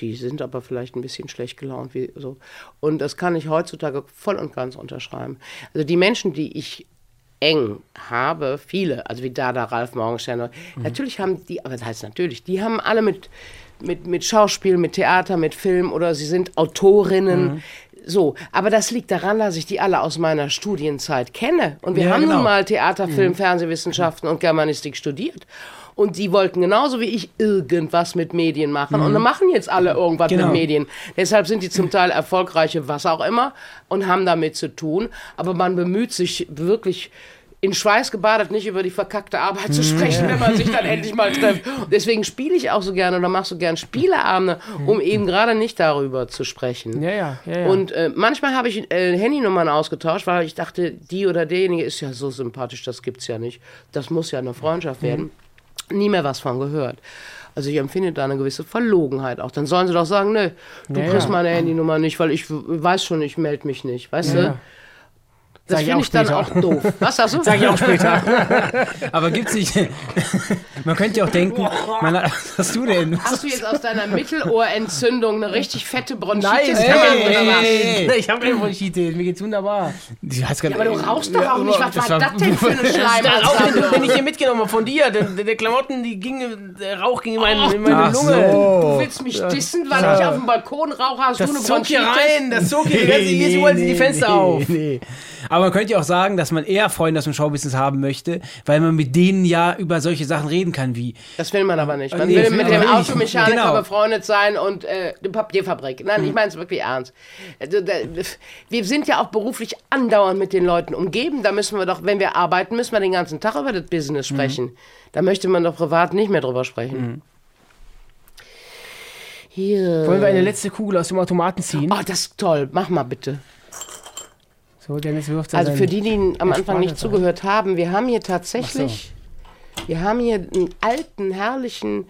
Die, sind aber vielleicht ein bisschen schlecht gelaunt. Wie so. Und das kann ich heutzutage voll und ganz unterschreiben. Also die Menschen, die ich eng habe, viele, also wie Dada, Ralf Morgenstern, natürlich haben die, aber das heißt natürlich, die haben alle mit, mit, mit Schauspiel, mit Theater, mit Film oder sie sind Autorinnen. So, aber das liegt daran, dass ich die alle aus meiner Studienzeit kenne. Und wir Ja, haben genau. nun mal Theater, Film, Fernsehwissenschaften und Germanistik studiert. Und die wollten genauso wie ich irgendwas mit Medien machen. Und dann machen jetzt alle irgendwas Genau. mit Medien. Deshalb sind die zum Teil erfolgreiche, was auch immer, und haben damit zu tun. Aber man bemüht sich wirklich in Schweiß gebadet, nicht über die verkackte Arbeit zu sprechen, wenn man sich dann endlich mal trifft. Deswegen spiele ich auch so gerne oder mache so gern Spieleabende, um eben gerade nicht darüber zu sprechen. Ja, ja, ja, ja. Und äh, manchmal habe ich äh, Handynummern ausgetauscht, weil ich dachte, die oder derjenige ist ja so sympathisch, das gibt's ja nicht. Das muss ja eine Freundschaft werden. Nie mehr was von gehört. Also ich empfinde da eine gewisse Verlogenheit auch. Dann sollen sie doch sagen, nö, du Ja, kriegst meine Handynummer nicht, weil ich weiß schon, ich melde mich nicht. Weißt Ja. du? Das ich finde auch ich dann auch doof. Was sagst du? Sag ich auch später. [LAUGHS] Aber gibt's nicht. [LAUGHS] man könnte ja auch denken, man, was hast du denn? Hast du jetzt aus deiner Mittelohrentzündung eine richtig fette Bronchitis Nein, ey, ey, ey. ich habe keine Bronchitis, mir geht's wunderbar. Die hat's Ja, aber du rauchst doch auch nicht. Was das war das denn für eine Das auch Schleimhaut? den ich hier mitgenommen habe von dir. Der, der, Klamotten, die gingen, der Rauch ging in meine, in meine Lunge. Du willst mich dissen, weil ich auf dem Balkon rauche, hast Das du eine zog hier Bronchitis? rein, das zog hier, [LAUGHS] nee, jetzt holen sie die Fenster auf. Nee. Aber man könnte ja auch sagen, dass man eher Freunde aus dem Showbusiness haben möchte, weil man mit denen ja über solche Sachen reden kann, wie Das will man aber nicht. Man Nee, will mit dem. Automechaniker Genau. befreundet sein und äh, der Papierfabrik. Nein, ich meine es wirklich ernst. Also, Wir sind ja auch beruflich andauernd mit den Leuten umgeben. Da müssen wir doch, wenn wir arbeiten, müssen wir den ganzen Tag über das Business sprechen. Da möchte man doch privat nicht mehr drüber sprechen. Hier. Wollen wir eine letzte Kugel aus dem Automaten ziehen? Oh, das ist toll. Mach mal bitte. So, Dennis wirft Also für die, die am Anfang nicht zugehört haben, wir haben hier tatsächlich, wir haben hier einen alten, herrlichen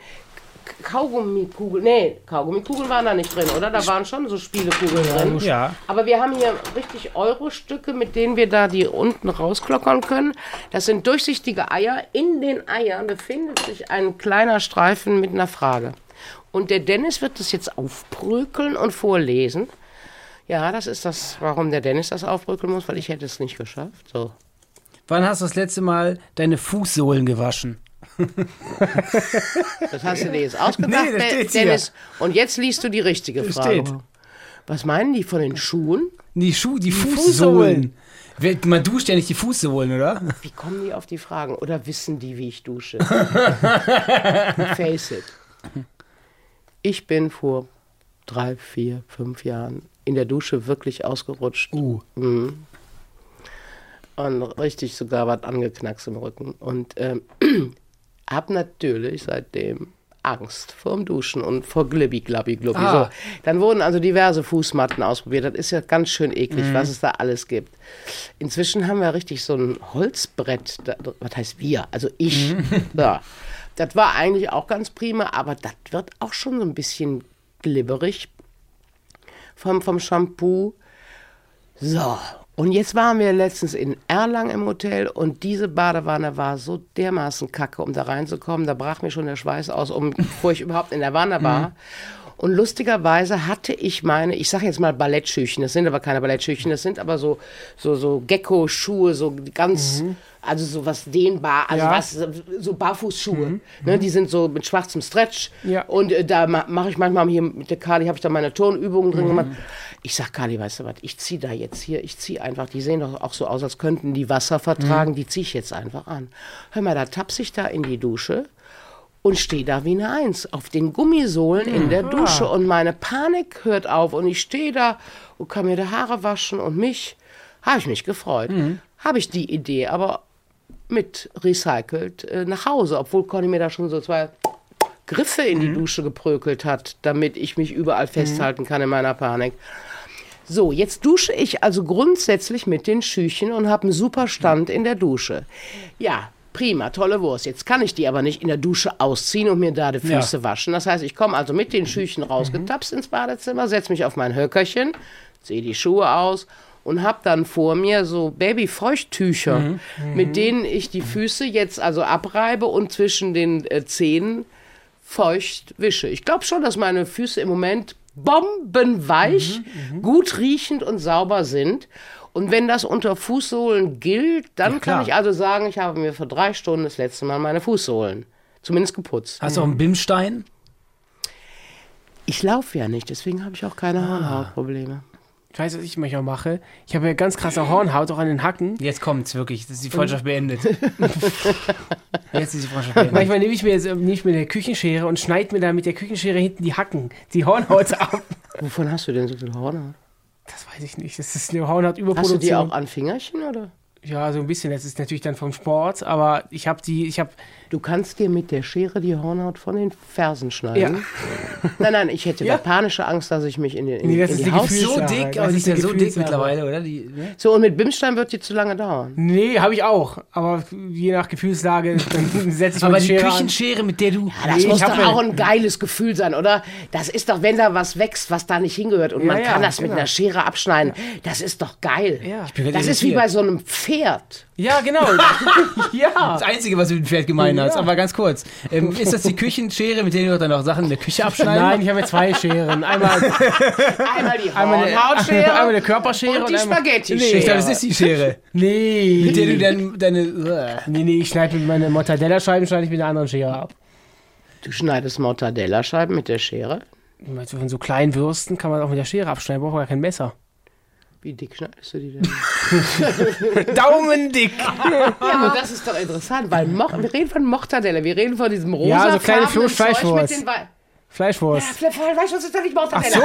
Kaugummikugel. Nee, Kaugummikugeln waren da nicht drin, oder? Da waren schon so Spielekugeln drin. Ja. Aber wir haben hier richtig Euro-Stücke, mit denen wir da die unten rausklockern können. Das sind durchsichtige Eier. In den Eiern befindet sich ein kleiner Streifen mit einer Frage. Und der Dennis wird das jetzt aufbrökeln und vorlesen. Ja, das ist das, warum der Dennis das aufbrökeln muss, weil ich hätte es nicht geschafft. So. Wann hast du das letzte Mal deine Fußsohlen gewaschen? [LAUGHS] Das hast du dir jetzt ausgedacht, Nee, das De- steht hier. Dennis. Und jetzt liest du die richtige Frage. steht. Was meinen die von den Schuhen? Die Schuhe, die, Fußsohlen. Fußsohlen. Wer- Man duscht ja nicht die Fußsohlen, oder? Wie kommen die auf die Fragen? Oder wissen die, wie ich dusche? [LAUGHS] Face it. Ich bin vor drei, vier, fünf Jahren in der Dusche wirklich ausgerutscht. Uh. Mhm. Und richtig sogar was angeknackst im Rücken. Und ähm, [CLEARS THROAT] hab natürlich seitdem Angst vorm Duschen und vor Glibbi, Glabbi, Glubbi. Ah. So. Dann wurden also diverse Fußmatten ausprobiert. Das ist ja ganz schön eklig, Mhm. was es da alles gibt. Inzwischen haben wir richtig so ein Holzbrett. Da, was heißt wir? Also ich. Mhm. [LAUGHS] Ja. Das war eigentlich auch ganz prima, aber das wird auch schon so ein bisschen glibberig vom, vom Shampoo. So, und jetzt waren wir letztens in Erlangen im Hotel und diese Badewanne war so dermaßen kacke, um da reinzukommen. Da brach mir schon der Schweiß aus, um, bevor ich überhaupt in der Wanne war. Und lustigerweise hatte ich meine, ich sage jetzt mal Ballettschüchen, das sind aber keine Ballettschüchen, das sind aber so, so, so Gecko-Schuhe, so ganz, also so was dehnbar, also Ja. was, so Barfußschuhe. Ne, die sind so mit schwarzem Stretch. Ja. Und äh, da ma mache ich manchmal hier mit der Kali, habe ich da meine Turnübungen drin gemacht. Ich sag Kali, weißt du was, ich ziehe da jetzt hier, ich ziehe einfach, die sehen doch auch so aus, als könnten die Wasser vertragen, die ziehe ich jetzt einfach an. Hör mal, da tapse ich da in die Dusche und stehe da wie eine Eins auf den Gummisohlen in der Dusche und meine Panik hört auf und ich stehe da und kann mir die Haare waschen und mich, habe ich mich gefreut. Habe ich die Idee, aber mit recycelt äh, nach Hause, obwohl Conny mir da schon so zwei Griffe in die Dusche geprökelt hat, damit ich mich überall festhalten kann in meiner Panik. So, jetzt dusche ich also grundsätzlich mit den Schüchen und habe einen super Stand in der Dusche. Ja, prima, tolle Wurst. Jetzt kann ich die aber nicht in der Dusche ausziehen und mir da die Füße waschen. Das heißt, ich komme also mit den Schüchen rausgetapst ins Badezimmer, setze mich auf mein Höckerchen, ziehe die Schuhe aus und habe dann vor mir so Babyfeuchttücher, mit denen ich die Füße jetzt also abreibe und zwischen den äh, Zehen feucht wische. Ich glaube schon, dass meine Füße im Moment bombenweich, gut riechend und sauber sind. Und wenn das unter Fußsohlen gilt, dann klar. kann ich also sagen, ich habe mir vor drei Stunden das letzte Mal meine Fußsohlen zumindest geputzt. Hast du auch einen Bimstein? Ich laufe ja nicht, deswegen habe ich auch keine Hornhautprobleme. Ich weiß, was ich manchmal mache. Ich habe ja ganz krasse Hornhaut, auch an den Hacken. Jetzt kommt's wirklich. Das ist die Freundschaft beendet. [LAUGHS] Jetzt ist die Freundschaft beendet. Manchmal nehme ich mir jetzt äh, nehme ich mir eine Küchenschere und schneide mir da mit der Küchenschere hinten die Hacken, die Hornhaut ab. Wovon hast du denn so viel Hornhaut? Das weiß ich nicht. Das ist eine Hast du die auch an Fingerchen oder? Ja, so ein bisschen. Das ist natürlich dann vom Sport, aber ich habe die, ich habe, Du kannst dir mit der Schere die Hornhaut von den Fersen schneiden. [LAUGHS] Nein, nein, ich hätte Ja. da panische Angst, dass ich mich in, den, in, Nee, das in ist die die Haut... So dick, Das aber die ist ja so dick mittlerweile, oder? Die, ne? So, und mit Bimstein wird die zu lange dauern. nee, habe ich auch. Aber je nach Gefühlslage, [LAUGHS] dann setze ich Aber mal die die Schere an. Küchenschere, mit der du. Ja, das Nee, muss doch ja- auch ein geiles Gefühl sein, oder? Das ist doch, wenn da was wächst, was da nicht hingehört und Ja, man ja, kann das mit genau. einer Schere abschneiden. Das ist doch geil. Ja. Ich bin grad das ist wie bei so einem Pferd. Ja, genau. [LAUGHS] ja. Das Einzige, was du mit dem Pferd gemeint hast, Ja. aber ganz kurz. Ähm, ist das die Küchenschere, mit der du dann auch Sachen in der Küche abschneiden? Nein, ich habe zwei Scheren. Einmal, [LAUGHS] Einmal die Hornhautschere [LAUGHS] einmal eine Körperschere und die Spaghetti-Schere. Ich glaube, das ist die Schere, Nee. mit der du dann deine. Nee, nee, ich schneide mit meine Mortadella-Scheiben schneide ich mit einer anderen Schere ab. Du schneidest Mortadellascheiben mit der Schere. Von so kleinen Würsten kann man auch mit der Schere abschneiden, braucht man gar kein Messer. Wie dick schneidest du die denn? [LAUGHS] Daumendick! ja, aber das ist doch interessant, weil Mo wir reden von Mortadella, wir reden von diesem rosa Ja, so kleine Zeug Fleischwurst. Fleischwurst. Ja, Fleischwurst ist doch nicht Mortadella. So!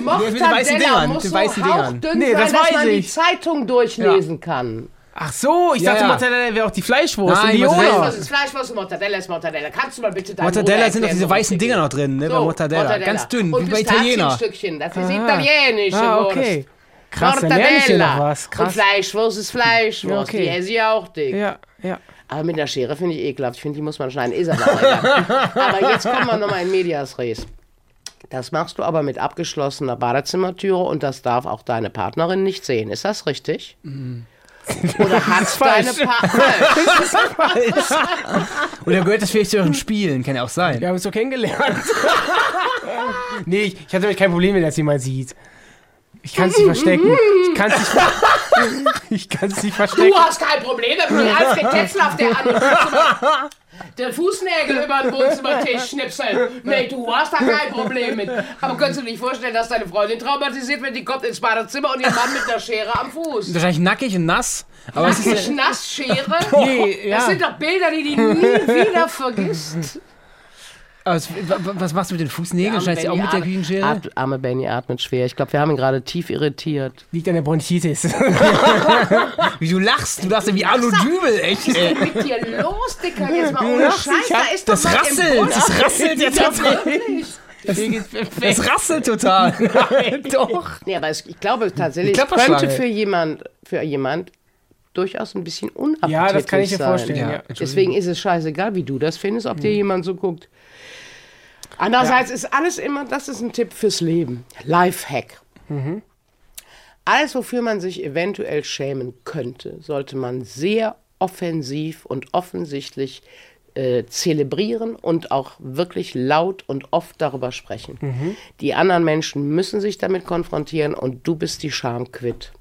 Mortadella mit den weißen Dingern, muss so hauchdünn Nee, sein, das dass weiß man die ich. Zeitung durchlesen kann. Ach so, ich Ja, dachte, ja. Mortadella wäre auch die Fleischwurst. Nein, die Mortadella-. Was ist Fleischwurst und Mortadella ist Mortadella. Kannst du mal bitte deinen Mortadella Bruder sind doch diese weißen Dinger noch drin, ne? bei Mortadella. Ganz dünn, und wie bei Italiener. Pistazienstückchen, das ist Aha. italienische Ah, Wurst. okay. Krass, ich hier noch was. Und Krass. Fleischwurst ist Fleischwurst, Ja, okay. die esse ich auch dick. Ja, ja. Aber mit der Schere finde ich ekelhaft. Ich finde, die muss man schneiden. Ist aber. [LAUGHS] Aber jetzt kommen wir nochmal in Medias Res. Das machst du aber mit abgeschlossener Badezimmertüre und das darf auch deine Partnerin nicht sehen. Ist das richtig? [LAUGHS] Oder hat deine falsch. Partnerin. [LAUGHS] Oder gehört das vielleicht zu euren Spielen? Kann ja auch sein. Wir haben uns so kennengelernt. [LAUGHS] nee, ich, ich hatte damit kein Problem, wenn das jemand sieht. Ich kann es nicht verstecken. Ich kann es nicht, Ich kann es nicht Du verstecken. hast kein Problem damit, Alfred Tetzlaff, der an den Fußnägel über den Wohnzimmertisch schnipselt. Nee, du hast da kein Problem mit. Aber könntest du dir nicht vorstellen, dass deine Freundin traumatisiert wird, die kommt ins Badezimmer und ihr Mann mit einer Schere am Fuß? Wahrscheinlich nackig und nass. Aber ist Nackig, ja, nass, Schere? [LAUGHS] Nee, ja. Das sind doch Bilder, die die nie wieder vergisst. Aber es, wa- wa- was machst du mit den Fußnägeln? Schneidest du auch mit der Küchenschere? At- Arme Benny atmet schwer. Ich glaube, wir haben ihn gerade tief irritiert. Liegt an der Bronchitis. [LAUGHS] Wie du lachst, du lachst ja wie Arno Dübel, echt. Was ist mit dir los, Dicker? Jetzt mal ohne Scheiß, da ist Das was rasselt, das rasselt jetzt [LAUGHS] Wirklich? Das rasselt total. [LAUGHS] Doch. Nee, aber ich glaube tatsächlich, es könnte für jemand, für jemand durchaus ein bisschen unappetitlich Ja, das kann ich mir sein. vorstellen. Ja. Ja. Deswegen ist es scheißegal, wie du das findest, ob dir jemand so guckt. Andererseits ist alles immer, das ist ein Tipp fürs Leben. Lifehack. Alles, wofür man sich eventuell schämen könnte, sollte man sehr offensiv und offensichtlich äh, zelebrieren und auch wirklich laut und oft darüber sprechen. Die anderen Menschen müssen sich damit konfrontieren und du bist die Scham quitt.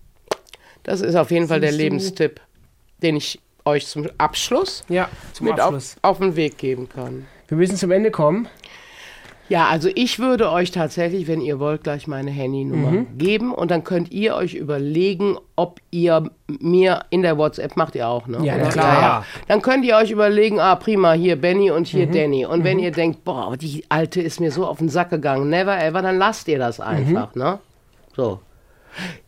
Das ist auf jeden Fall der Lebenstipp, den ich euch zum Abschluss ja, zum mit Abschluss. auf, auf den Weg geben kann. Wir müssen zum Ende kommen. Ja, also ich würde euch tatsächlich, wenn ihr wollt, gleich meine Handynummer geben und dann könnt ihr euch überlegen, ob ihr mir in der WhatsApp macht ihr auch, ne? Ja, Oder? klar. Dann könnt ihr euch überlegen, ah prima, hier Benny und hier Danny. Und wenn ihr denkt, boah, die alte ist mir so auf den Sack gegangen, never ever, dann lasst ihr das einfach, ne? So.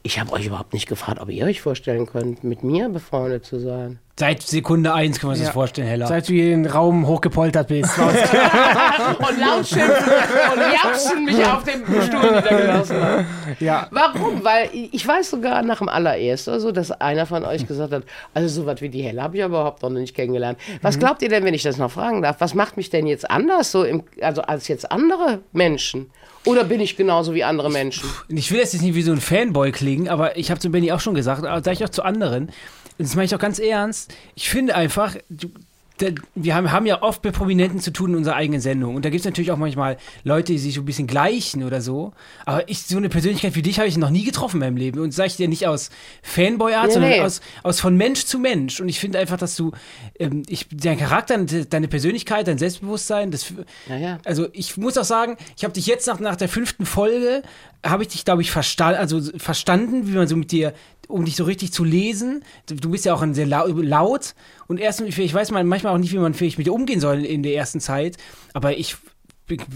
Ich habe euch überhaupt nicht gefragt, ob ihr euch vorstellen könnt, mit mir befreundet zu sein. Seit Sekunde eins können wir uns Ja. das vorstellen, Hella. Seit du hier in den Raum hochgepoltert bist. [LAUGHS] und laut schimpfen und japsen mich auf dem Stuhl niedergelassen haben. ja. Warum? Weil ich weiß sogar nach dem allerersten oder so, dass einer von euch gesagt hat, also so was wie die Helle habe ich aber überhaupt noch nicht kennengelernt. Was glaubt ihr denn, wenn ich das noch fragen darf? Was macht mich denn jetzt anders so im, also als jetzt andere Menschen? Oder bin ich genauso wie andere Menschen? Ich will jetzt nicht wie so ein Fanboy klingen, aber ich habe zu Benny auch schon gesagt, aber sage ich auch zu anderen, das meine ich auch ganz ernst, ich finde einfach, du, wir haben, haben ja oft mit Prominenten zu tun in unserer eigenen Sendung. Und da gibt es natürlich auch manchmal Leute, die sich so ein bisschen gleichen oder so. Aber ich, so eine Persönlichkeit wie dich habe ich noch nie getroffen in meinem Leben. Und sage ich dir nicht aus Fanboy-Art, Nee, sondern nee. aus, aus von Mensch zu Mensch. Und ich finde einfach, dass du, ähm, ich, dein Charakter, deine Persönlichkeit, dein Selbstbewusstsein, das, Naja. also ich muss auch sagen, ich habe dich jetzt nach, nach der fünften Folge, habe ich dich, glaube ich, versta also verstanden, wie man so mit dir, um dich so richtig zu lesen. Du, bist ja auch ein sehr lau laut und erst, ich weiß mal manchmal auch nicht, wie man vielleicht mit dir umgehen soll in der ersten Zeit, aber ich,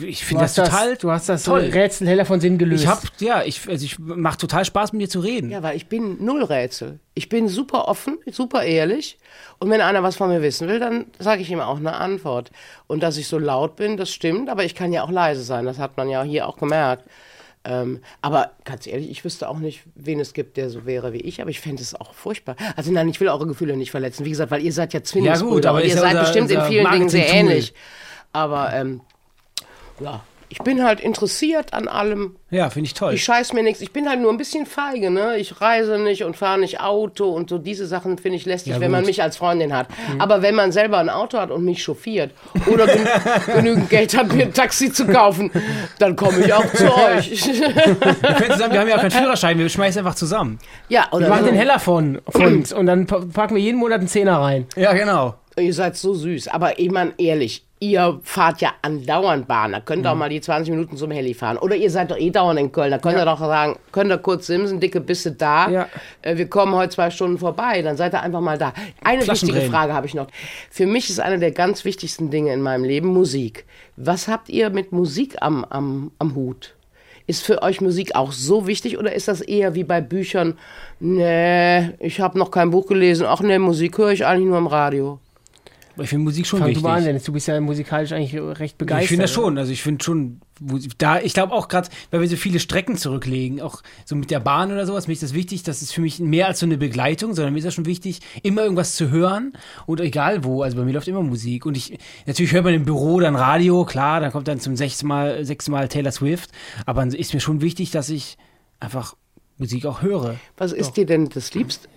ich finde das total das, du hast das toll. Rätsel heller von Sinn gelöst. Ich habe, ja, ich, also ich macht total Spaß mit dir zu reden. Ja, weil ich bin null Rätsel. Ich bin super offen, super ehrlich. Und wenn einer was von mir wissen will, dann sage ich ihm auch eine Antwort. Und dass ich so laut bin, das stimmt, aber ich kann ja auch leise sein. Das hat man ja hier auch gemerkt. Ähm, aber ganz ehrlich, ich wüsste auch nicht, wen es gibt, der so wäre wie ich, aber ich fände es auch furchtbar. Also nein, ich will eure Gefühle nicht verletzen. Wie gesagt, weil ihr seid ja Zwillingsbrüder aber und ist ihr ja seid unser- bestimmt in unser vielen Dingen sehr ähnlich. Aber ähm, ja, ich bin halt interessiert an allem. Ja, finde ich toll. Ich scheiß mir nichts. Ich bin halt nur ein bisschen feige, ne? Ich reise nicht und fahre nicht Auto und so diese Sachen finde ich lästig, Ja, wenn man mich als Freundin hat. Aber wenn man selber ein Auto hat und mich chauffiert oder gen [LAUGHS] genügend Geld hat, mir ein Taxi zu kaufen, dann komme ich auch zu euch. [LAUGHS] wir, können zusammen, wir haben ja auch keinen Führerschein, wir schmeißen einfach zusammen. ja, oder Wir machen so. den heller von, von uns und dann pa- packen wir jeden Monat einen Zehner rein. Ja, genau. Ihr seid so süß. Aber ich meine, ehrlich, ihr fahrt ja andauernd Bahn. Da könnt ihr auch mal die 20 Minuten zum Heli fahren. Oder ihr seid doch eh dauernd in Köln. Da könnt ihr doch sagen, könnt ihr kurz simsen, dicke Bisse da. Ja. Äh, wir kommen heute zwei Stunden vorbei. Dann seid ihr einfach mal da. Eine wichtige. Frage habe ich noch. Für mich ist eine der ganz wichtigsten Dinge in meinem Leben Musik. Was habt ihr mit Musik am, am, am Hut? Ist für euch Musik auch so wichtig oder ist das eher wie bei Büchern? Nee, ich habe noch kein Buch gelesen. Ach nee, Musik höre ich eigentlich nur im Radio. Aber Ich finde Musik schon Fang wichtig. du an, Dennis. Du bist ja musikalisch eigentlich recht begeistert. Ich finde das schon. Also ich finde schon, wo- da, ich glaube auch gerade, weil wir so viele Strecken zurücklegen, auch so mit der Bahn oder sowas, mir ist das wichtig, das ist für mich mehr als so eine Begleitung, sondern mir ist das schon wichtig, immer irgendwas zu hören und egal wo, also bei mir läuft immer Musik und ich, natürlich hört man im Büro dann Radio, klar, dann kommt dann zum sechsten Mal, sechsten Mal Taylor Swift, aber ist mir schon wichtig, dass ich einfach Musik auch höre. Was ist dir denn das Liebste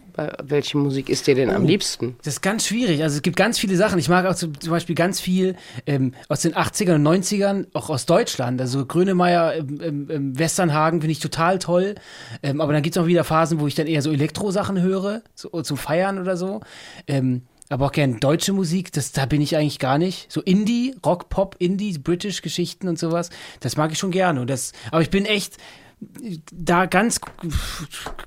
welche Musik ist dir denn am liebsten? Das ist ganz schwierig. Also es gibt ganz viele Sachen. Ich mag auch zum zum Beispiel ganz viel ähm, aus den 80ern und 90ern, auch aus Deutschland. Also Grönemeyer im, im, im Westernhagen finde ich total toll. Ähm, aber dann gibt es auch wieder Phasen, wo ich dann eher so Elektro-Sachen höre, so zum Feiern oder so. Ähm, aber auch gern deutsche Musik, das, da bin ich eigentlich gar nicht. So Indie, Rock, Pop, Indie, British-Geschichten und sowas, das mag ich schon gerne. Und das, aber ich bin echt da ganz,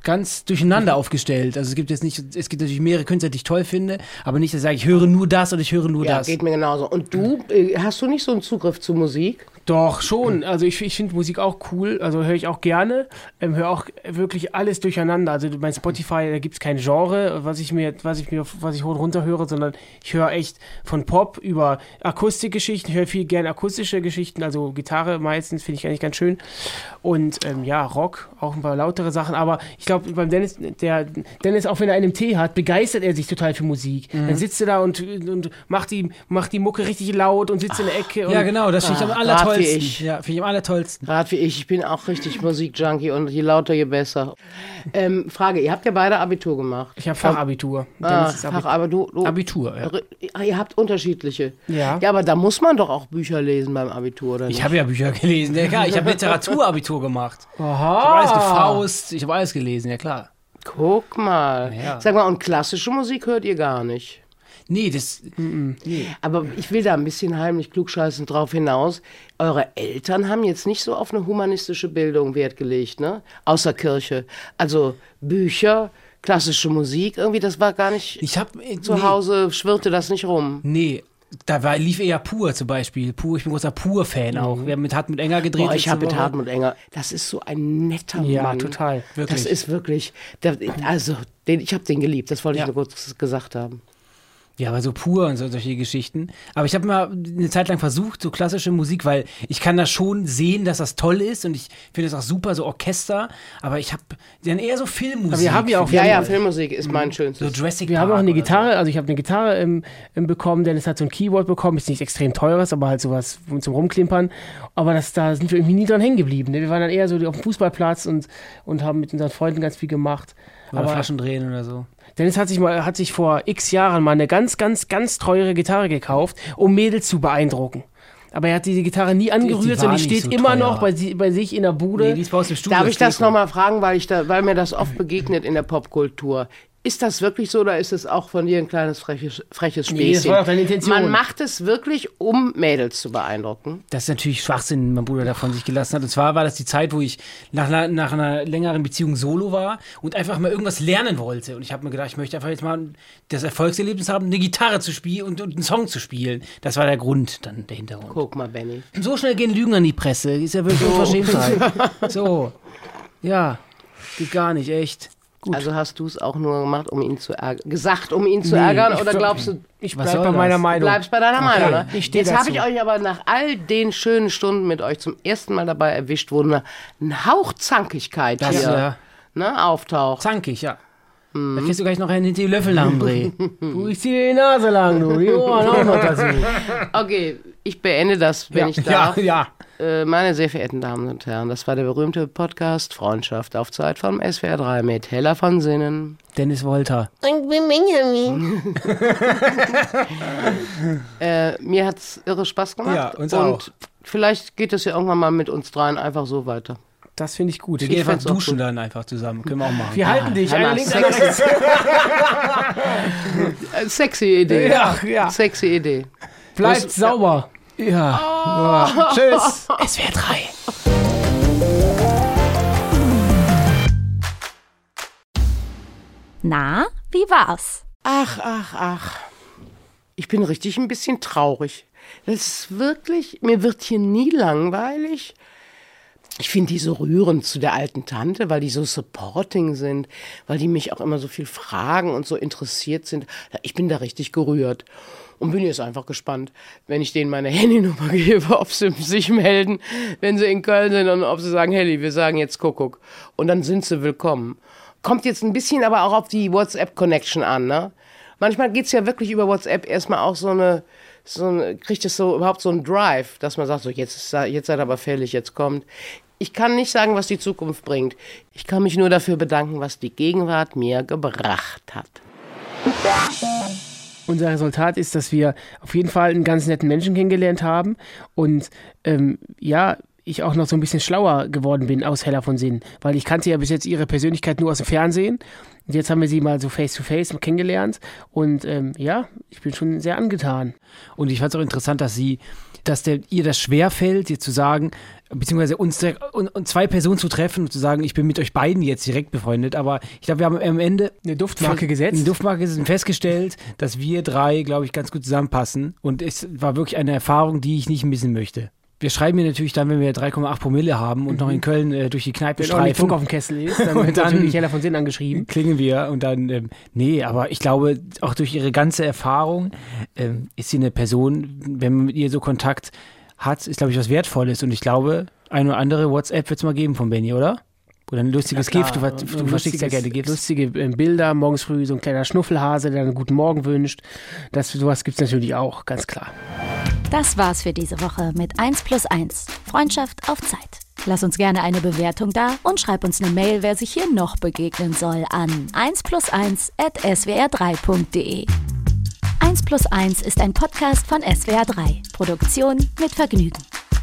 ganz durcheinander aufgestellt. Also es gibt jetzt nicht, es gibt natürlich mehrere Künstler, die ich toll finde, aber nicht, dass ich sage, ich höre nur das oder ich höre nur Ja, das. geht mir genauso. Und du, äh, hast du nicht so einen Zugriff zu Musik? Doch, schon. Also ich, ich finde Musik auch cool, also höre ich auch gerne. Ähm, höre auch wirklich alles durcheinander. Also bei Spotify, da gibt es kein Genre, was ich mir, was ich mir, was ich hoch und runter höre, sondern ich höre echt von Pop über Akustikgeschichten, ich höre viel gerne akustische Geschichten, also Gitarre meistens, finde ich eigentlich ganz schön. Und ähm, ja, Rock, auch ein paar lautere Sachen. Aber ich glaube, beim Dennis, der Dennis, auch wenn er einen Tee hat, begeistert er sich total für Musik. Mhm. Dann sitzt er da und, und macht, die, macht die Mucke richtig laut und sitzt in der Ecke. Und, ja, genau, das finde ich am Ah, wie allertollsten. ich. Ja, finde ich am allertollsten. Gerade wie ich, ich bin auch richtig Musikjunkie und je lauter, je besser. Ähm, Frage, ihr habt ja beide Abitur gemacht. Ich habe Fachabitur. Ah. Fach, aber du, du Abitur, ja. Ihr habt unterschiedliche. Ja. Ja, aber da muss man doch auch Bücher lesen beim Abitur, oder nicht? Ich habe ja Bücher gelesen, ja klar. Ich habe [LAUGHS] Literaturabitur gemacht. Ich habe Aha. alles gefaust, ich habe alles gelesen, ja klar. Guck mal. Ja. Sag mal, und klassische Musik hört ihr gar nicht? Nee, das, Aber ich will da ein bisschen heimlich klugscheißend drauf hinaus. Eure Eltern haben jetzt nicht so auf eine humanistische Bildung Wert gelegt, ne? Außer Kirche. Also Bücher, klassische Musik, irgendwie, das war gar nicht. ich habe Zu nee, Hause schwirrte das nicht rum. Nee, da war, lief eher Pur zum Beispiel. Pur, ich bin großer Pur-Fan auch. Wir haben mit Hartmut Enger gedreht. Mhm. Boah, ich habe mit. Hartmut Enger. Das ist so ein netter Ja, Mann. total. Wirklich. Das ist wirklich. Der, also, den, ich habe den geliebt. Das wollte Ja. ich nur kurz gesagt haben. Ja, aber so pur und so, solche Geschichten. Aber ich habe mal eine Zeit lang versucht, so klassische Musik, weil ich kann da schon sehen, dass das toll ist und ich finde es auch super, so Orchester. Aber ich habe dann eher so Filmmusik. Aber wir haben ja auch- Ja, Wir ja, haben- Filmmusik ist mein so schönstes. Jurassic Wir haben Park auch eine oder Gitarre, also ich habe eine Gitarre ähm, bekommen, Dennis hat so ein Keyboard bekommen, ist nicht extrem teures, aber halt sowas zum Rumklimpern. Aber das, da sind wir irgendwie nie dran hängen geblieben. Ne? Wir waren dann eher so auf dem Fußballplatz und, und haben mit unseren Freunden ganz viel gemacht. Oder Aber Flaschen drehen oder so. Dennis hat sich mal, hat sich vor x Jahren mal eine ganz, ganz, ganz teure Gitarre gekauft, um Mädels zu beeindrucken. Aber er hat diese Gitarre nie angerührt war und die steht so immer teuer. noch bei, sie- bei sich in der Bude. Nee, die ist bei uns im Studio. Darf ich das nochmal fragen, weil, ich da, weil mir das oft begegnet in der Popkultur? Ist das wirklich so oder ist es auch von dir ein kleines freches, freches Späßchen? Nee, das war deine Intention. Man macht es wirklich, um Mädels zu beeindrucken. Das ist natürlich Schwachsinn, mein Bruder davon sich gelassen hat. Und zwar war das die Zeit, wo ich nach einer, nach einer längeren Beziehung solo war und einfach mal irgendwas lernen wollte. Und ich habe mir gedacht, ich möchte einfach jetzt mal das Erfolgserlebnis haben, eine Gitarre zu spielen und, und einen Song zu spielen. Das war der Grund, dann der Hintergrund. Guck mal, Benny. So schnell gehen Lügen an die Presse. Ist ja wirklich Unverschämtheit. [LAUGHS] so. Ja. Geht gar nicht, echt. Gut. Also hast du es auch nur gemacht, um ihn zu ärgern, gesagt, um ihn zu Nee, ärgern oder glaubst du, Ich bleib bei das? meiner du Meinung. bleibst bei deiner Meinung? Ne? ich Jetzt habe ich euch aber nach all den schönen Stunden mit euch zum ersten Mal dabei erwischt, wo eine, ein Hauch Zankigkeit Das, hier ja. ne, auftaucht. Zankig, ja. Da kriegst du gleich noch einen hinter die Löffel nach dem Dreh. Du, ich zieh dir die Nase lang, du. Die Ohren auch noch dazu. Okay, ich beende das, wenn ich ja, darf. ja. Äh, meine sehr verehrten Damen und Herren, das war der berühmte Podcast Freundschaft auf Zeit vom SWR 3 mit Hella von Sinnen. Dennis Wolter. [LAUGHS] Äh, mir hat es irre Spaß gemacht. Ja, uns und auch. vielleicht geht es ja irgendwann mal mit uns dreien einfach so weiter. Das finde ich gut. Wir gehen einfach duschen dann einfach zusammen. Können wir auch machen. Wir halten dich. Einer links, einer sexy, rechts. [LAUGHS] äh, sexy Idee. Ja, ja. Sexy Idee. Bleibt Das- sauber. Ja. ja. Tschüss. [LAUGHS] Es wäre drei. Na, wie war's? Ach, ach, ach. Ich bin richtig ein bisschen traurig. Das ist wirklich, mir wird hier nie langweilig. Ich finde die so rührend zu der alten Tante, weil die so supporting sind, weil die mich auch immer so viel fragen und so interessiert sind. Ich bin da richtig gerührt. Und bin jetzt einfach gespannt, wenn ich denen meine [LAUGHS] Handynummer gebe, ob sie sich melden, wenn sie in Köln sind und ob sie sagen, Helly, wir sagen jetzt Kuckuck. Und dann sind sie willkommen. Kommt jetzt ein bisschen aber auch auf die WhatsApp-Connection an, ne? Manchmal geht's ja wirklich über WhatsApp erstmal auch so eine, so eine, kriegt es so überhaupt so einen Drive, dass man sagt, so jetzt, jetzt seid aber fällig, jetzt kommt. Ich kann nicht sagen, was die Zukunft bringt. Ich kann mich nur dafür bedanken, was die Gegenwart mir gebracht hat. Unser Resultat ist, dass wir auf jeden Fall einen ganz netten Menschen kennengelernt haben und ähm, ja, ich auch noch so ein bisschen schlauer geworden bin aus Heller von Sinn, weil ich kannte ja bis jetzt ihre Persönlichkeit nur aus dem Fernsehen und jetzt haben wir sie mal so face to face kennengelernt und ähm, ja, ich bin schon sehr angetan. Und ich fand es auch interessant, dass sie, dass der, ihr das schwerfällt, dir zu sagen, beziehungsweise uns und, und, zwei Personen zu treffen und zu sagen, ich bin mit euch beiden jetzt direkt befreundet. Aber ich glaube, wir haben am Ende eine Duftmarke gesetzt. Eine Duftmarke gesetzt und festgestellt, dass wir drei, glaube ich, ganz gut zusammenpassen. Und es war wirklich eine Erfahrung, die ich nicht missen möchte. Wir schreiben hier natürlich dann, wenn wir 3,8 Promille haben und mhm. noch in Köln äh, durch die Kneipe wenn streifen. Wenn auf dem Kessel ist, [LAUGHS] dann wird natürlich Heller von Sinn angeschrieben. Klingen wir und dann, ähm, nee, aber ich glaube, auch durch ihre ganze Erfahrung ähm, ist sie eine Person, wenn man mit ihr so Kontakt hat, ist, glaube ich, was Wertvolles. Und ich glaube, ein oder andere WhatsApp wird es mal geben von Benny, oder? Oder ein lustiges ja, Gift. Du, du verschickst ja gerne Gifts. Lustige äh, Bilder, morgens früh so ein kleiner Schnuffelhase, der einen guten Morgen wünscht. Das, sowas gibt es natürlich auch, ganz klar. Das war's für diese Woche mit 1 plus 1. Freundschaft auf Zeit. Lass uns gerne eine Bewertung da und schreib uns eine Mail, wer sich hier noch begegnen soll, an 1 plus 1 at swr3.de. 1 plus 1 ist ein Podcast von SWR3. Produktion mit Vergnügen.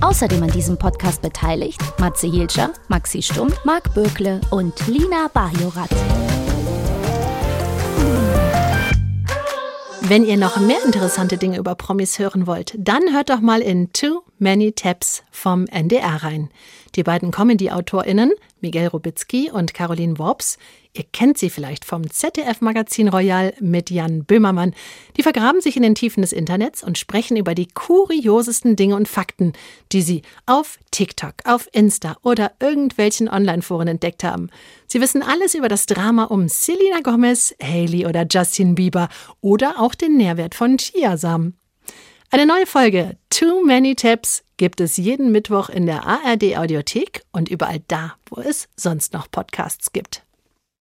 Außerdem an diesem Podcast beteiligt Matze Hilscher, Maxi Stumm, Marc Bökle und Lina Bajorat. Wenn ihr noch mehr interessante Dinge über Promis hören wollt, dann hört doch mal in Too Many Taps vom NDR rein. Die beiden Comedy-AutorInnen, Miguel Rubitzky und Caroline Worps, ihr kennt sie vielleicht vom ZDF-Magazin Royal mit Jan Böhmermann, die vergraben sich in den Tiefen des Internets und sprechen über die kuriosesten Dinge und Fakten, die sie auf TikTok, auf Insta oder irgendwelchen Online-Foren entdeckt haben. Sie wissen alles über das Drama um Selena Gomez, Haley oder Justin Bieber oder auch den Nährwert von Chiasamen. Eine neue Folge Too Many Tabs gibt es jeden Mittwoch in der ARD Audiothek und überall da, wo es sonst noch Podcasts gibt.